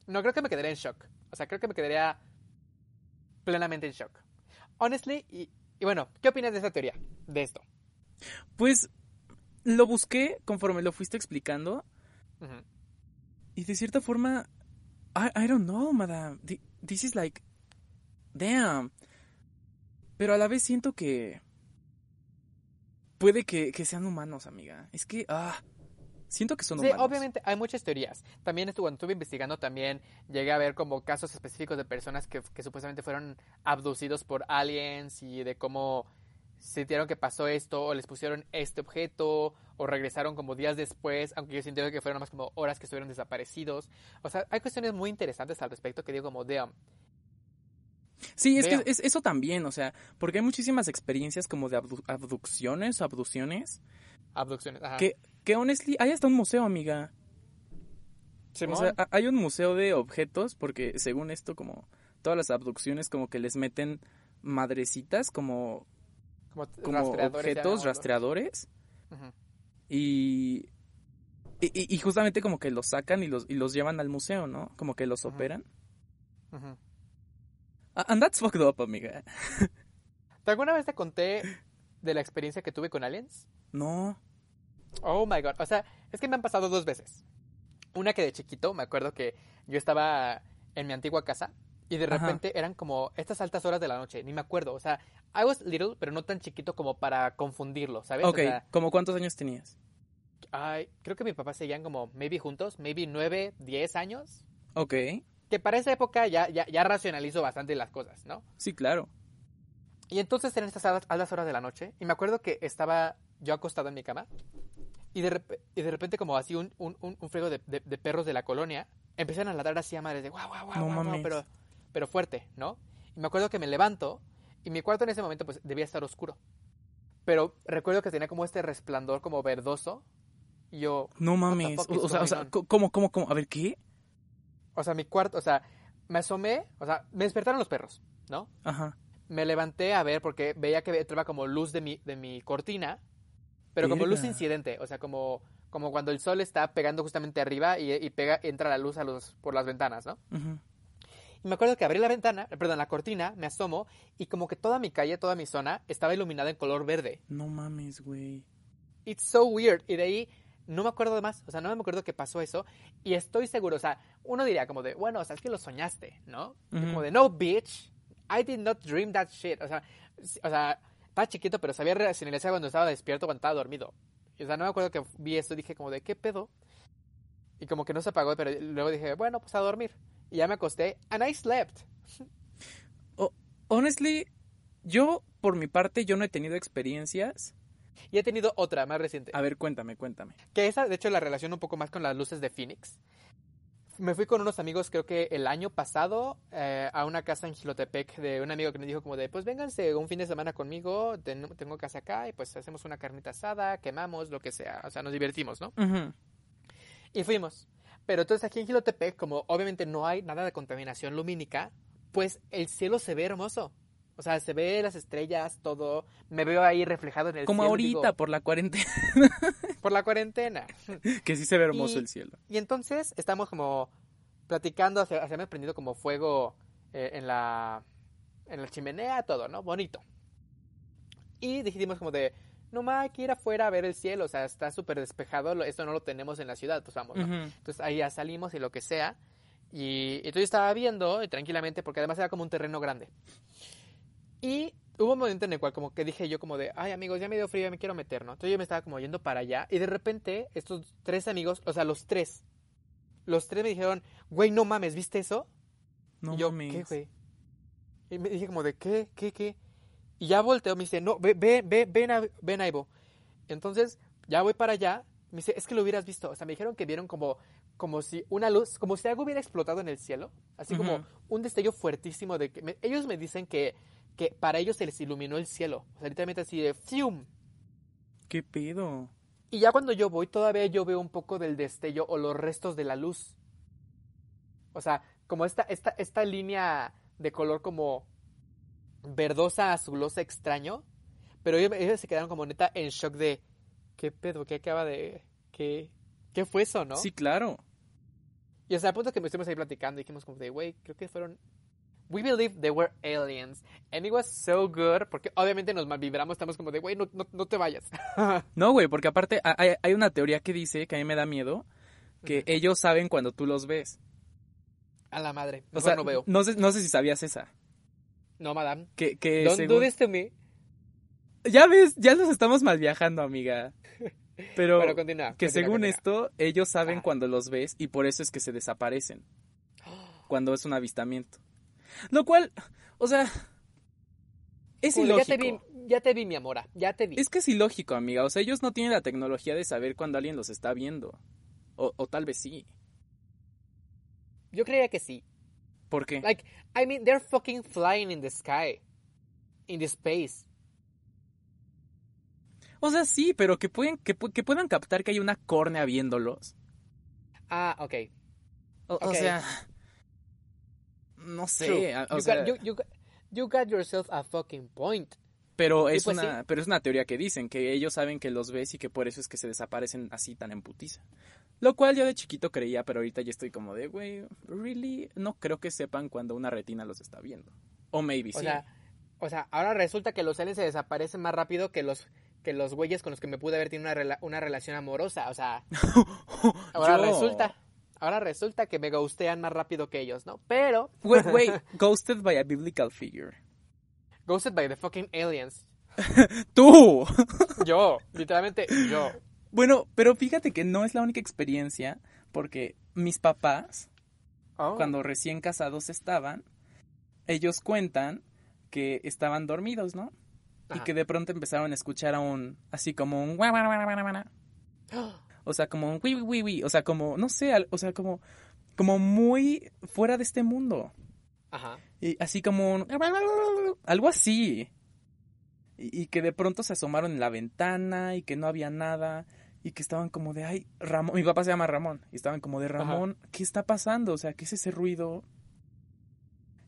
No, creo que me quedaría en shock. O sea, creo que me quedaría plenamente en shock. Honestly, y, y bueno, ¿qué opinas de esta teoría? De esto. Pues lo busqué conforme lo fuiste explicando Ujú. Y de cierta forma I, I don't know, madam. Thi- This is like damn. Pero a la vez siento que puede que, que sean humanos, amiga. Es que ah siento que son Sí, humanos. obviamente hay muchas teorías. También estuve, cuando estuve investigando, también llegué a ver como casos específicos de personas que, que supuestamente fueron abducidos por aliens y de cómo sintieron que pasó esto o les pusieron este objeto o regresaron como días después, aunque yo sintieron que fueron más como horas que estuvieron desaparecidos. O sea, hay cuestiones muy interesantes al respecto que digo como, damn, Sí, es que es, eso también, o sea, porque hay muchísimas experiencias como de abdu- abducciones o abducciones abducciones. Ajá. que que honestly hay hasta un museo, amiga. Simón. O sea, ha- hay un museo de objetos porque según esto como todas las abducciones como que les meten madrecitas como, Como, como rastreadores, objetos rastreadores y, y, y justamente como que los sacan y los, y los llevan al museo, ¿no? Como que los operan. Ujú. Ah, And that's fucked up, amiga. ¿Te alguna vez te conté de la experiencia que tuve con aliens? No. Oh my god. O sea, es que me han pasado dos veces. Una que de chiquito, me acuerdo que yo estaba en mi antigua casa y de Ajá. repente eran como estas altas horas de la noche, ni me acuerdo. O sea, I was little, pero no tan chiquito como para confundirlo, ¿sabes? Ok, O sea, ¿como cuántos años tenías? ay, creo que mi papá seguían como maybe juntos, maybe nueve, diez años. Ok, Que para esa época ya, ya, ya racionalizo bastante las cosas, ¿no? sí, claro. Y entonces eran estas altas, horas de la noche. Y me acuerdo que estaba yo acostado en mi cama. Y de, y de repente, como así, un, un, un, un friego de, de- de perros de la colonia empezaron a ladrar así a madres de guau, guau, guau, No guau, guau, pero, pero fuerte, ¿no? Y me acuerdo que me levanto. Y mi cuarto en ese momento, pues debía estar oscuro. Pero recuerdo que tenía como este resplandor como verdoso. Y yo, No mames. O, o sea, o sea, ¿cómo, cómo, cómo? A ver, ¿qué? o sea, mi cuarto, o sea, me asomé, o sea, me despertaron los perros, ¿no? Ajá. me levanté a ver porque veía que entraba como luz de mi, de mi cortina, pero como luz incidente, o sea, como, como cuando el sol está pegando justamente arriba y, y pega, entra la luz a los, por las ventanas, ¿no? ujú. Y me acuerdo que abrí la ventana, perdón, la cortina, me asomo y como que toda mi calle, toda mi zona estaba iluminada en color verde. No mames, güey. It's so weird. Y de ahí no me acuerdo de más, o sea, no me acuerdo que pasó eso y estoy seguro, o sea, uno diría como de, bueno, o sea, es que lo soñaste, ¿no? Como de, no, bitch, I did not dream that shit. O sea, o sea, estaba chiquito, pero sabía racionalizar cuando estaba despierto, cuando estaba dormido. O sea, no me acuerdo que vi esto y dije como de, ¿qué pedo? Y como que no se apagó, pero luego dije, bueno, pues a dormir. Y ya me acosté, and I slept. Honestly, yo, por mi parte, yo no he tenido experiencias. Y he tenido otra, más reciente. A ver, cuéntame, cuéntame. Que esa, de hecho, la relaciono un poco más con las luces de Phoenix. Me fui con unos amigos, creo que el año pasado, eh, a una casa en Gilotepec de un amigo que me dijo como de, pues vénganse un fin de semana conmigo, ten- tengo casa acá y pues hacemos una carnita asada, quemamos, lo que sea, o sea, nos divertimos, ¿no? Ujú. Y fuimos. Pero entonces aquí en Gilotepec, como obviamente no hay nada de contaminación lumínica, pues el cielo se ve hermoso. O sea, se ve las estrellas, todo. Me veo ahí reflejado en el Como cielo. ahorita, digo, por la cuarentena, por la cuarentena. que sí se ve hermoso Y- el cielo. Y entonces estamos como platicando, se, se me ha prendido como fuego eh, en la en la chimenea, todo, ¿no? Bonito. Y decidimos como de, no más, hay que ir afuera a ver el cielo, o sea, está súper despejado, esto no lo tenemos en la ciudad, pues vamos. Entonces ahí ya salimos y lo que sea. Y entonces estaba viendo y tranquilamente, porque además era como un terreno grande. Y hubo un momento en el cual como que dije yo como de, ay amigos, ya me dio frío, ya me quiero meter, ¿no? Entonces yo me estaba como yendo para allá y de repente estos tres amigos, o sea, los tres, los tres me dijeron, güey, no mames, ¿viste eso? No y yo, mames. ¿qué, güey? Y me dije como de, ¿qué? ¿Qué? ¿Qué? Y ya volteo, me dice, no, ve, ve, ve, ven, a, ven, Ivo. Entonces, ya voy para allá, me dice, es que lo hubieras visto. O sea, me dijeron que vieron como, como si una luz, como si algo hubiera explotado en el cielo. Así como un destello fuertísimo de que... me- ellos me dicen que, que para ellos se les iluminó el cielo. O sea, literalmente así de ¡fium! ¿Qué pedo? Y ya cuando yo voy, todavía yo veo un poco del destello o los restos de la luz. O sea, como esta, esta, esta línea de color como verdosa, azulosa, extraño. Pero ellos, ellos se quedaron como neta en shock de, ¿qué pedo? ¿Qué acaba de...? ¿Qué, qué fue eso, no? Sí, claro. Y o sea, a punto que me estuvimos ahí platicando y dijimos como de, güey, creo que fueron... We believe they were aliens. And it was so good. Porque obviamente nos malvibramos, estamos como de, güey, no, no, no te vayas. No, güey, porque aparte ha- hay, hay una teoría que dice, que a mí me da miedo, que ellos saben cuando tú los ves. A la madre. O sea, no veo. No sé, no sé si sabías esa. No, madame. Que, que Don't según- do this to me. Ya ves, ya nos estamos mal viajando, amiga. Pero, Pero continúa. que continúa, según continúa. esto, ellos saben Ah. cuando los ves y por eso es que se desaparecen. Cuando es un avistamiento. Lo cual, o sea, es ilógico. Ya te, vi, ya te vi, mi amora. Ya te vi. Es que es ilógico, amiga. O sea, ellos no tienen la tecnología de saber cuando alguien los está viendo. O, o tal vez sí. Yo creía que sí. ¿Por qué? Like, I mean, they're fucking flying in the sky. In the space. O sea, sí, pero que, pueden, que, pu- que puedan captar que hay una córnea viéndolos. Ah, ok. O, o Ok. sea... no sé, o you, sea, got, you, you got- you got yourself a fucking point. Pero es pues una sí. pero es una teoría que dicen que ellos saben que los ves y que por eso es que se desaparecen así tan en putiza. Lo cual yo de chiquito creía, pero ahorita ya estoy como de, güey, really no creo que sepan cuando una retina los está viendo. O maybe O sí. sea, o sea, ahora resulta que los aliens se desaparecen más rápido que los que los güeyes con los que me pude haber tenido una, rela- una relación amorosa. O sea, ahora Yo- resulta, ahora resulta que me ghostean más rápido que ellos, ¿no? Pero Wait, wait, ghosted by a biblical figure. Ghosted by the fucking aliens. Tú. Yo, literalmente yo. Bueno, pero fíjate que no es la única experiencia, porque mis papás, Oh. cuando recién casados estaban, ellos cuentan que estaban dormidos, ¿no? Y que de pronto empezaron a escuchar a un, así como un, o sea, como un, o sea, como, no sé, o sea, como, como muy fuera de este mundo. Ajá. Y así como un... Algo así. Y, y que de pronto se asomaron en la ventana y que no había nada. Y que estaban como de, ay, Ramón. Mi papá se llama Ramón. Y estaban como de, Ramón, ¿qué está pasando? O sea, ¿qué es ese ruido?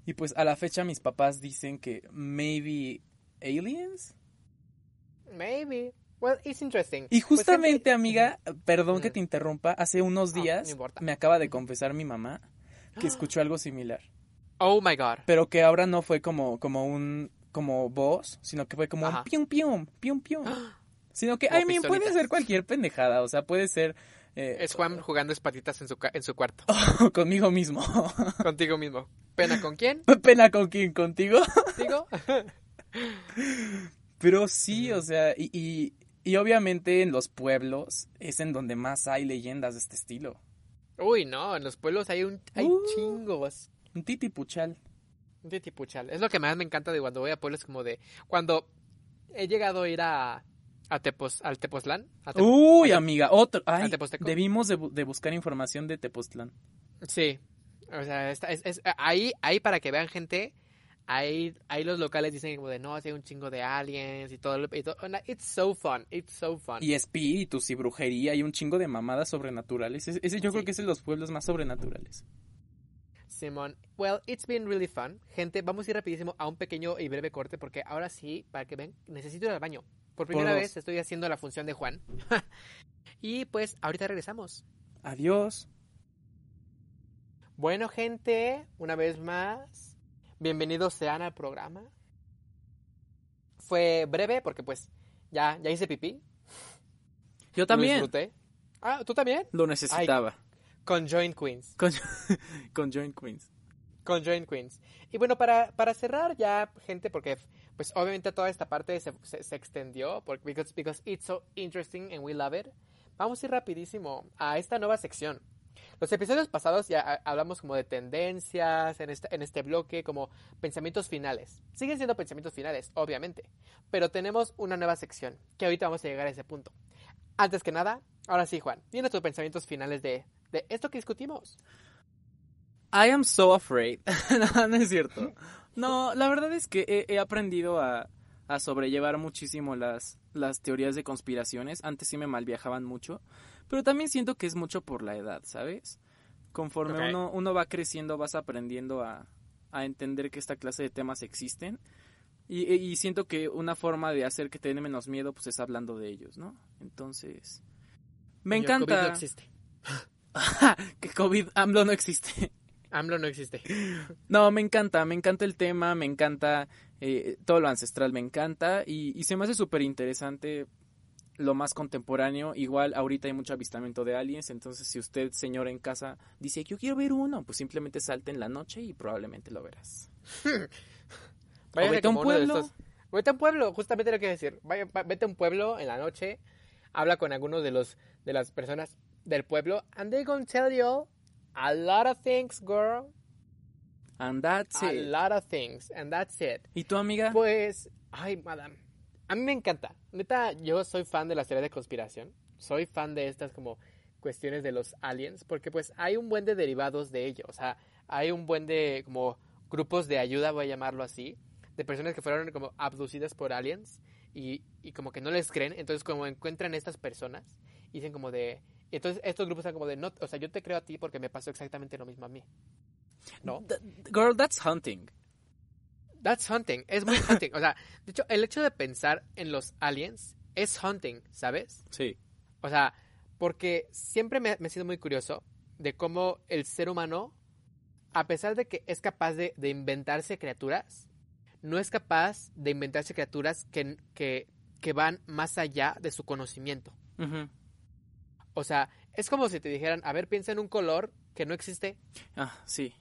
Y pues a la fecha mis papás dicen que maybe aliens. Maybe. Well, it's interesting. Y Pues, justamente, amiga, perdón que Mm. te interrumpa, hace unos No, días no me acaba de confesar mi mamá que escuchó algo similar. Oh my god. pero que ahora no fue como, como un como voz, sino que fue como Ajá. un pium pium, pium pium. Sino que, ay, puede ser cualquier pendejada, o sea, puede ser eh, Es Juan jugando espatitas en su, en su cuarto. conmigo mismo. Contigo mismo. ¿Pena con quién? Pena con quién, contigo. Digo. Pero sí, o sea, y, y, y obviamente en los pueblos es en donde más hay leyendas de este estilo. Uy, no, en los pueblos hay un hay Uh. chingos. Un titipuchal. Un titipuchal. Es lo que más me encanta de cuando voy a pueblos como de cuando he llegado a ir a a Tepos, al Tepoztlán. a Uy, a amiga, otro. Ay, debimos de, de buscar información de Tepoztlán. Sí. O sea, es, es- ahí ahí para que vean gente Ahí, ahí los locales dicen como de no, hay un chingo de aliens y todo, y todo. It's so fun, it's so fun. Y espíritus y brujería y un chingo de mamadas sobrenaturales. Ese, ese yo creo Sí. que es de los pueblos más sobrenaturales. Simón, well, it's been really fun. Gente, vamos a ir rapidísimo a un pequeño y breve corte porque ahora sí, para que ven, necesito ir al baño. Por primera vez estoy haciendo la función de Juan. y pues ahorita regresamos. Adiós. Bueno, gente, una vez más, bienvenidos sean al programa. Fue breve porque pues ya, ya hice pipí. Yo Lo también disfruté. Ah, ¿tú también? lo necesitaba. Joint Queens. Con, con Joint Queens. Con Joint Queens. Y bueno, para, para cerrar ya, gente, porque pues obviamente toda esta parte se, se, se extendió, porque because, because it's so interesting and we love it. Vamos a ir rapidísimo a esta nueva sección. Los episodios pasados ya ah, hablamos como de tendencias en este, en este bloque, como pensamientos finales. Siguen siendo pensamientos finales, obviamente. Pero tenemos una nueva sección, que ahorita vamos a llegar a ese punto. Antes que nada, ahora sí, Juan, dime tus pensamientos finales de, de esto que discutimos. I am so afraid. no, no es cierto. No, la verdad es que he, he aprendido a, a sobrellevar muchísimo las, las teorías de conspiraciones. Antes sí me malviajaban mucho. Pero también siento que es mucho por la edad, ¿sabes? Conforme Ok. uno, uno va creciendo, vas aprendiendo a, a entender que esta clase de temas existen. Y, y siento que una forma de hacer que te den menos miedo, pues es hablando de ellos, ¿no? Entonces, me Y el COVID encanta no existe. que COVID, AMLO no existe. AMLO no existe. No, me encanta, me encanta el tema, me encanta eh, todo lo ancestral, me encanta y, y se me hace súper interesante lo más contemporáneo. Igual ahorita hay mucho avistamiento de aliens, entonces si usted, señora en casa, dice yo quiero ver uno, pues simplemente salte en la noche y probablemente lo verás. Váyase vete a un pueblo. estos- Vete a un pueblo, justamente lo que decir. Vaya, va- vete a un pueblo en la noche, habla con algunos de los de las personas del pueblo, and they gonna tell you a lot of things, girl. And that's A it. lot of things, and that's it. ¿Y tu amiga? Pues, ay, madame. A mí me encanta. Neta, yo soy fan de las teorías de conspiración. Soy fan de estas como cuestiones de los aliens, porque pues hay un buen de derivados de ello. O sea, hay un buen de como grupos de ayuda, voy a llamarlo así, de personas que fueron como abducidas por aliens y, y como que no les creen. Entonces, como encuentran estas personas dicen como de... Entonces, estos grupos están como de, no, o sea, yo te creo a ti porque me pasó exactamente lo mismo a mí. ¿no? Girl, that's hunting. That's hunting, es muy hunting. O sea, de hecho, el hecho de pensar en los aliens es hunting, ¿sabes? Sí. O sea, porque siempre me, me ha sido muy curioso de cómo el ser humano, a pesar de que es capaz de, de inventarse criaturas, no es capaz de inventarse criaturas que, que, que van más allá de su conocimiento. Ujú. O sea, es como si te dijeran, a ver, piensa en un color que no existe. Ah, sí.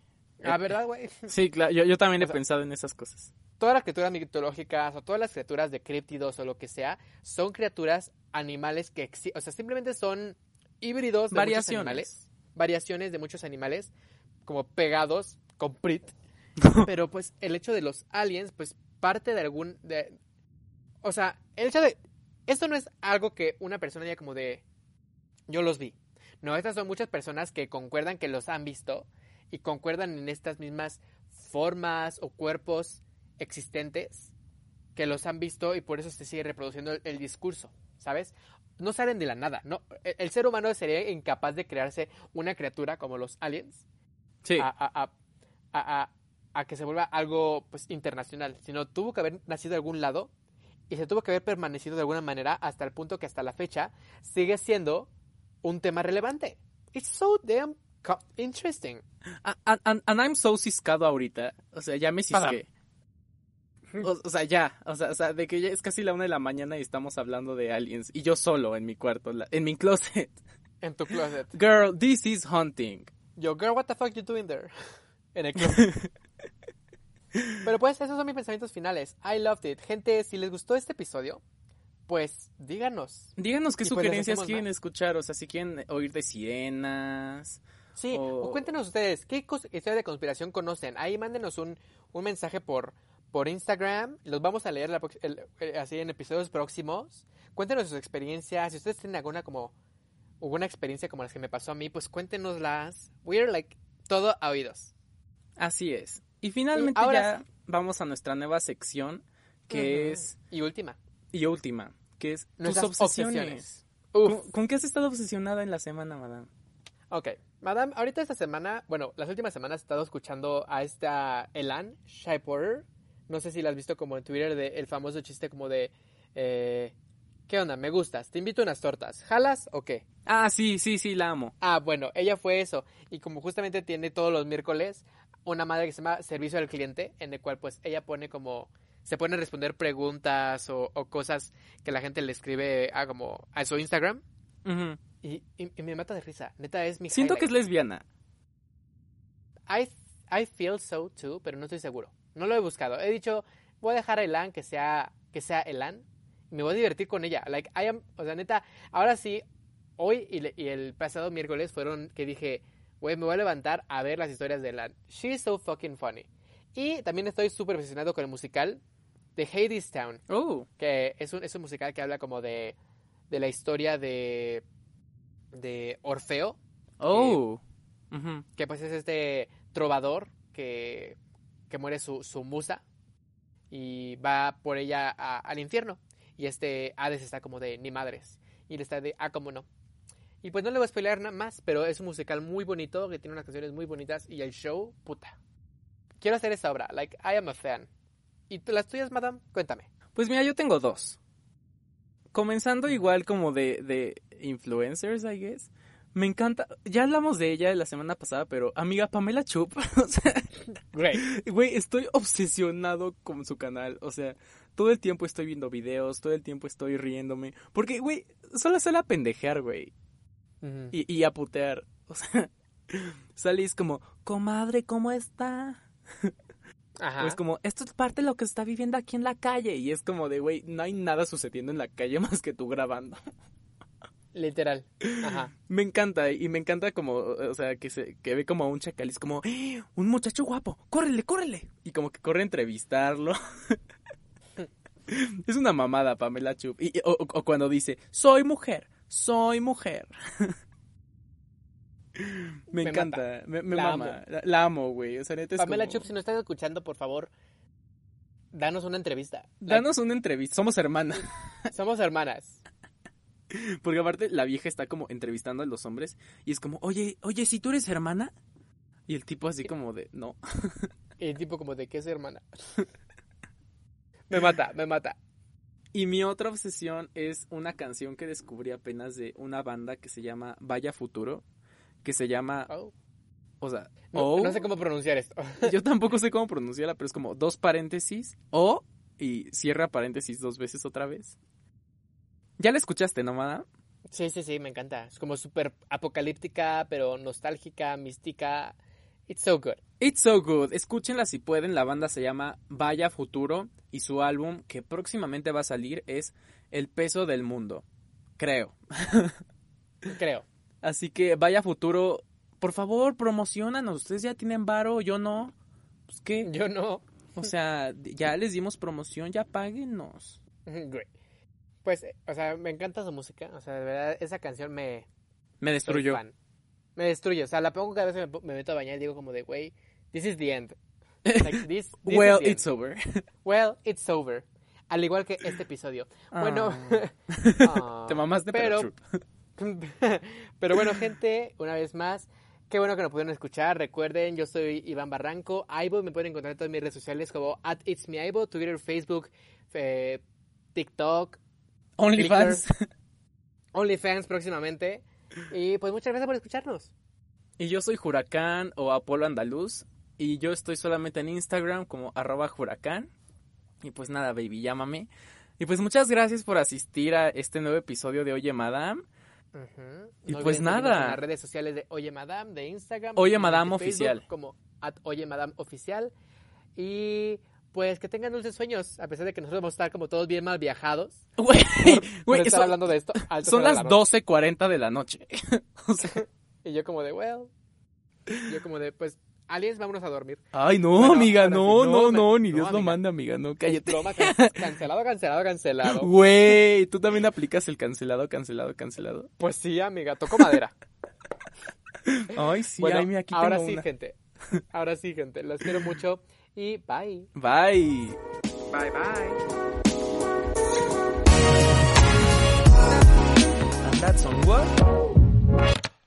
Ah, ¿verdad, güey? Sí, claro. Yo, yo también O he sea- pensado en esas cosas. Todas las criaturas mitológicas o todas las criaturas de críptidos o lo que sea, son criaturas animales que existen. O sea, simplemente son híbridos de muchos animales. Variaciones. variaciones de muchos animales como pegados con Prit. Pero pues el hecho de los aliens, pues parte de algún... De, o sea, el hecho de... Esto no es algo que una persona diga como de... Yo los vi. No, estas son muchas personas que concuerdan que los han visto y concuerdan en estas mismas formas o cuerpos existentes que los han visto y por eso se sigue reproduciendo el, el discurso, ¿sabes? No salen de la nada, ¿no? El, el ser humano sería incapaz de crearse una criatura como los aliens Sí. a, a- a- a- que se vuelva algo pues internacional, sino tuvo que haber nacido de algún lado y se tuvo que haber permanecido de alguna manera hasta el punto que hasta la fecha sigue siendo un tema relevante. It's so damn interesting. A- a- And, and I'm so ciscado ahorita. O sea, ya me cisqué. O, o sea, ya. O sea, o sea, de que ya es casi la una de la mañana y estamos hablando de aliens. Y yo solo en mi cuarto, la- en mi closet. En tu closet. Girl, this is hunting. Yo, girl, what the fuck you doing there? En el closet. Pero pues esos son mis pensamientos finales. I loved it. Gente, si les gustó este episodio, pues díganos. Díganos qué Y pues sugerencias quieren más. escuchar. O sea, si quieren oír de sirenas. Sí, O- o cuéntenos ustedes, ¿qué historia de conspiración conocen? Ahí mándenos un, un mensaje por, por Instagram, los vamos a leer la prox- el- el- así en episodios próximos. Cuéntenos sus experiencias, si ustedes tienen alguna como alguna experiencia como las que me pasó a mí, pues cuéntenoslas. We're like todo a oídos. Así es. Y finalmente Y ahora ya sí. vamos a nuestra nueva sección, que es, Y última, y última, que es tus obsesiones. ¿Con, con qué has estado obsesionada en la semana, madame? Ok, madame, ahorita esta semana, bueno, las últimas semanas he estado escuchando a esta Elan Shy Porter. No sé si la has visto como en Twitter, de, el famoso chiste como de, eh, ¿qué onda? Me gustas, te invito a unas tortas, ¿jalas o qué? Ah, sí, sí, sí, la amo. Ah, bueno, ella fue eso. Y como justamente tiene todos los miércoles una madre que se llama Servicio al Cliente, en el cual pues ella pone como, se a responder preguntas o, o cosas que la gente le escribe a como a su Instagram. Ujú. Y, y- y me mata de risa. Neta, es mi Siento que es highlight. lesbiana. I, I feel so too, pero no estoy seguro. No lo he buscado. He dicho, voy a dejar a Elan que sea, que sea Elan. Y me voy a divertir con ella. Like, I am, o sea, neta, ahora sí, hoy y, le- y el pasado miércoles fueron que dije, güey, me voy a levantar a ver las historias de Elan. She's so fucking funny. Y también estoy súper obsesionado con el musical de Hades Town, Oh, que es un, es un musical que habla como de, de la historia de, de Orfeo, oh. Que pues es este trovador que, que muere su, su musa y va por ella a- al infierno. Y este Hades está como de ni madres. Y él está de, ah, cómo no. Y pues no le voy a spoilear nada más, pero es un musical muy bonito, que tiene unas canciones muy bonitas y el show, puta. Quiero hacer esa obra, like, I am a fan. ¿Y las tuyas, madame? Cuéntame. Pues mira, yo tengo dos. Comenzando igual como de, de influencers, I guess. Me encanta. Ya hablamos de ella la semana pasada, pero amiga Pamela Chup. o sea, Great. güey, estoy obsesionado con su canal. O sea, todo el tiempo estoy viendo videos, todo el tiempo estoy riéndome. Porque, güey, solo sale a pendejear, güey. Y, y a putear. O sea, salís como, comadre, ¿cómo está? Ajá. Es como, esto es parte de lo que está viviendo aquí en la calle. Y es como de, güey, no hay nada sucediendo en la calle más que tú grabando. Literal. Ajá. Me encanta, y me encanta como, o sea, que se que ve como a un chacal es como, ¡Eh! un muchacho guapo, córrele, córrele. Y como que corre a entrevistarlo. es una mamada, Pamela Chup. Y, o- o cuando dice, soy mujer, soy mujer. me, Me encanta, me, me La mama, amo. la, la amo, güey. O sea, neta es Pamela como- Chup, si nos estás escuchando, por favor, danos una entrevista. Like, Danos una entrevista, somos hermanas. somos hermanas. Porque aparte la vieja está como entrevistando a los hombres y es como, oye, oye, si tú eres hermana, Y el tipo así como de, no. Y el tipo como de, ¿qué es hermana? me mata, me mata. Y mi otra obsesión es una canción que descubrí apenas de una banda que se llama Vaya Futuro, que se llama, Oh. o sea, No, O, no sé cómo pronunciar esto. yo tampoco sé cómo pronunciarla, pero es como dos paréntesis, O, y cierra paréntesis dos veces otra vez. Ya la escuchaste, ¿no, Mada? sí, sí, sí, me encanta. Es como súper apocalíptica, pero nostálgica, mística. It's so good. It's so good. Escúchenla si pueden. La banda se llama Vaya Futuro y su álbum que próximamente va a salir es El peso del mundo. Creo. Creo. Así que Vaya Futuro, por favor, promocionanos. Ustedes ya tienen varo, yo no. Pues qué. Yo no. O sea, ya les dimos promoción, ya páguenos. Great. Pues, eh, o sea, me encanta su música. O sea, de verdad, esa canción me, Me destruyó. Me destruye. O sea, la pongo cada vez que me, meto a bañar y digo como de, güey, this is the end. Like, this, this Well, end. it's over. Well, it's over. Al igual que este episodio. Bueno, Ah. ah, Te mamaste, pero, pero. pero bueno, gente, una vez más, qué bueno que nos pudieron escuchar. Recuerden, yo soy Iván Barranco. Aibo, me pueden encontrar en todas mis redes sociales como at It's Me Aibo, Twitter, Facebook, eh, TikTok, OnlyFans. OnlyFans próximamente. Y pues muchas gracias por escucharnos. Y yo soy Huracán o Apolo Andaluz. Y yo estoy solamente en Instagram como arroba Huracán. Y pues nada, baby, llámame. Y pues muchas gracias por asistir a este nuevo episodio de Oye Madame. Y No pues nada. En las redes sociales de Oye Madame, de Instagram. Oye Madame Facebook, Oficial. Como at Oye Madame Oficial. Y pues que tengan dulces sueños, a pesar de que nosotros vamos a estar como todos bien mal viajados. Güey, güey, son, hablando de esto. son las la noche. 12.40 de la noche. O sea, Y yo como de, well. Yo como de, pues, aliens, vámonos a dormir. ay, no, Bueno, amiga, no, no, no, no, ni no, Dios lo amiga. manda, amiga, no, cállate. broma, can- cancelado, cancelado, cancelado. Güey, tú también aplicas el cancelado, cancelado, cancelado. Pues sí, amiga, toco madera. Ay, sí, bueno, ay, mira, aquí ahora tengo sí, una. gente. Ahora sí, gente. Los quiero mucho. Y bye. Bye. Bye, bye. And that's on what?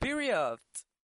Period.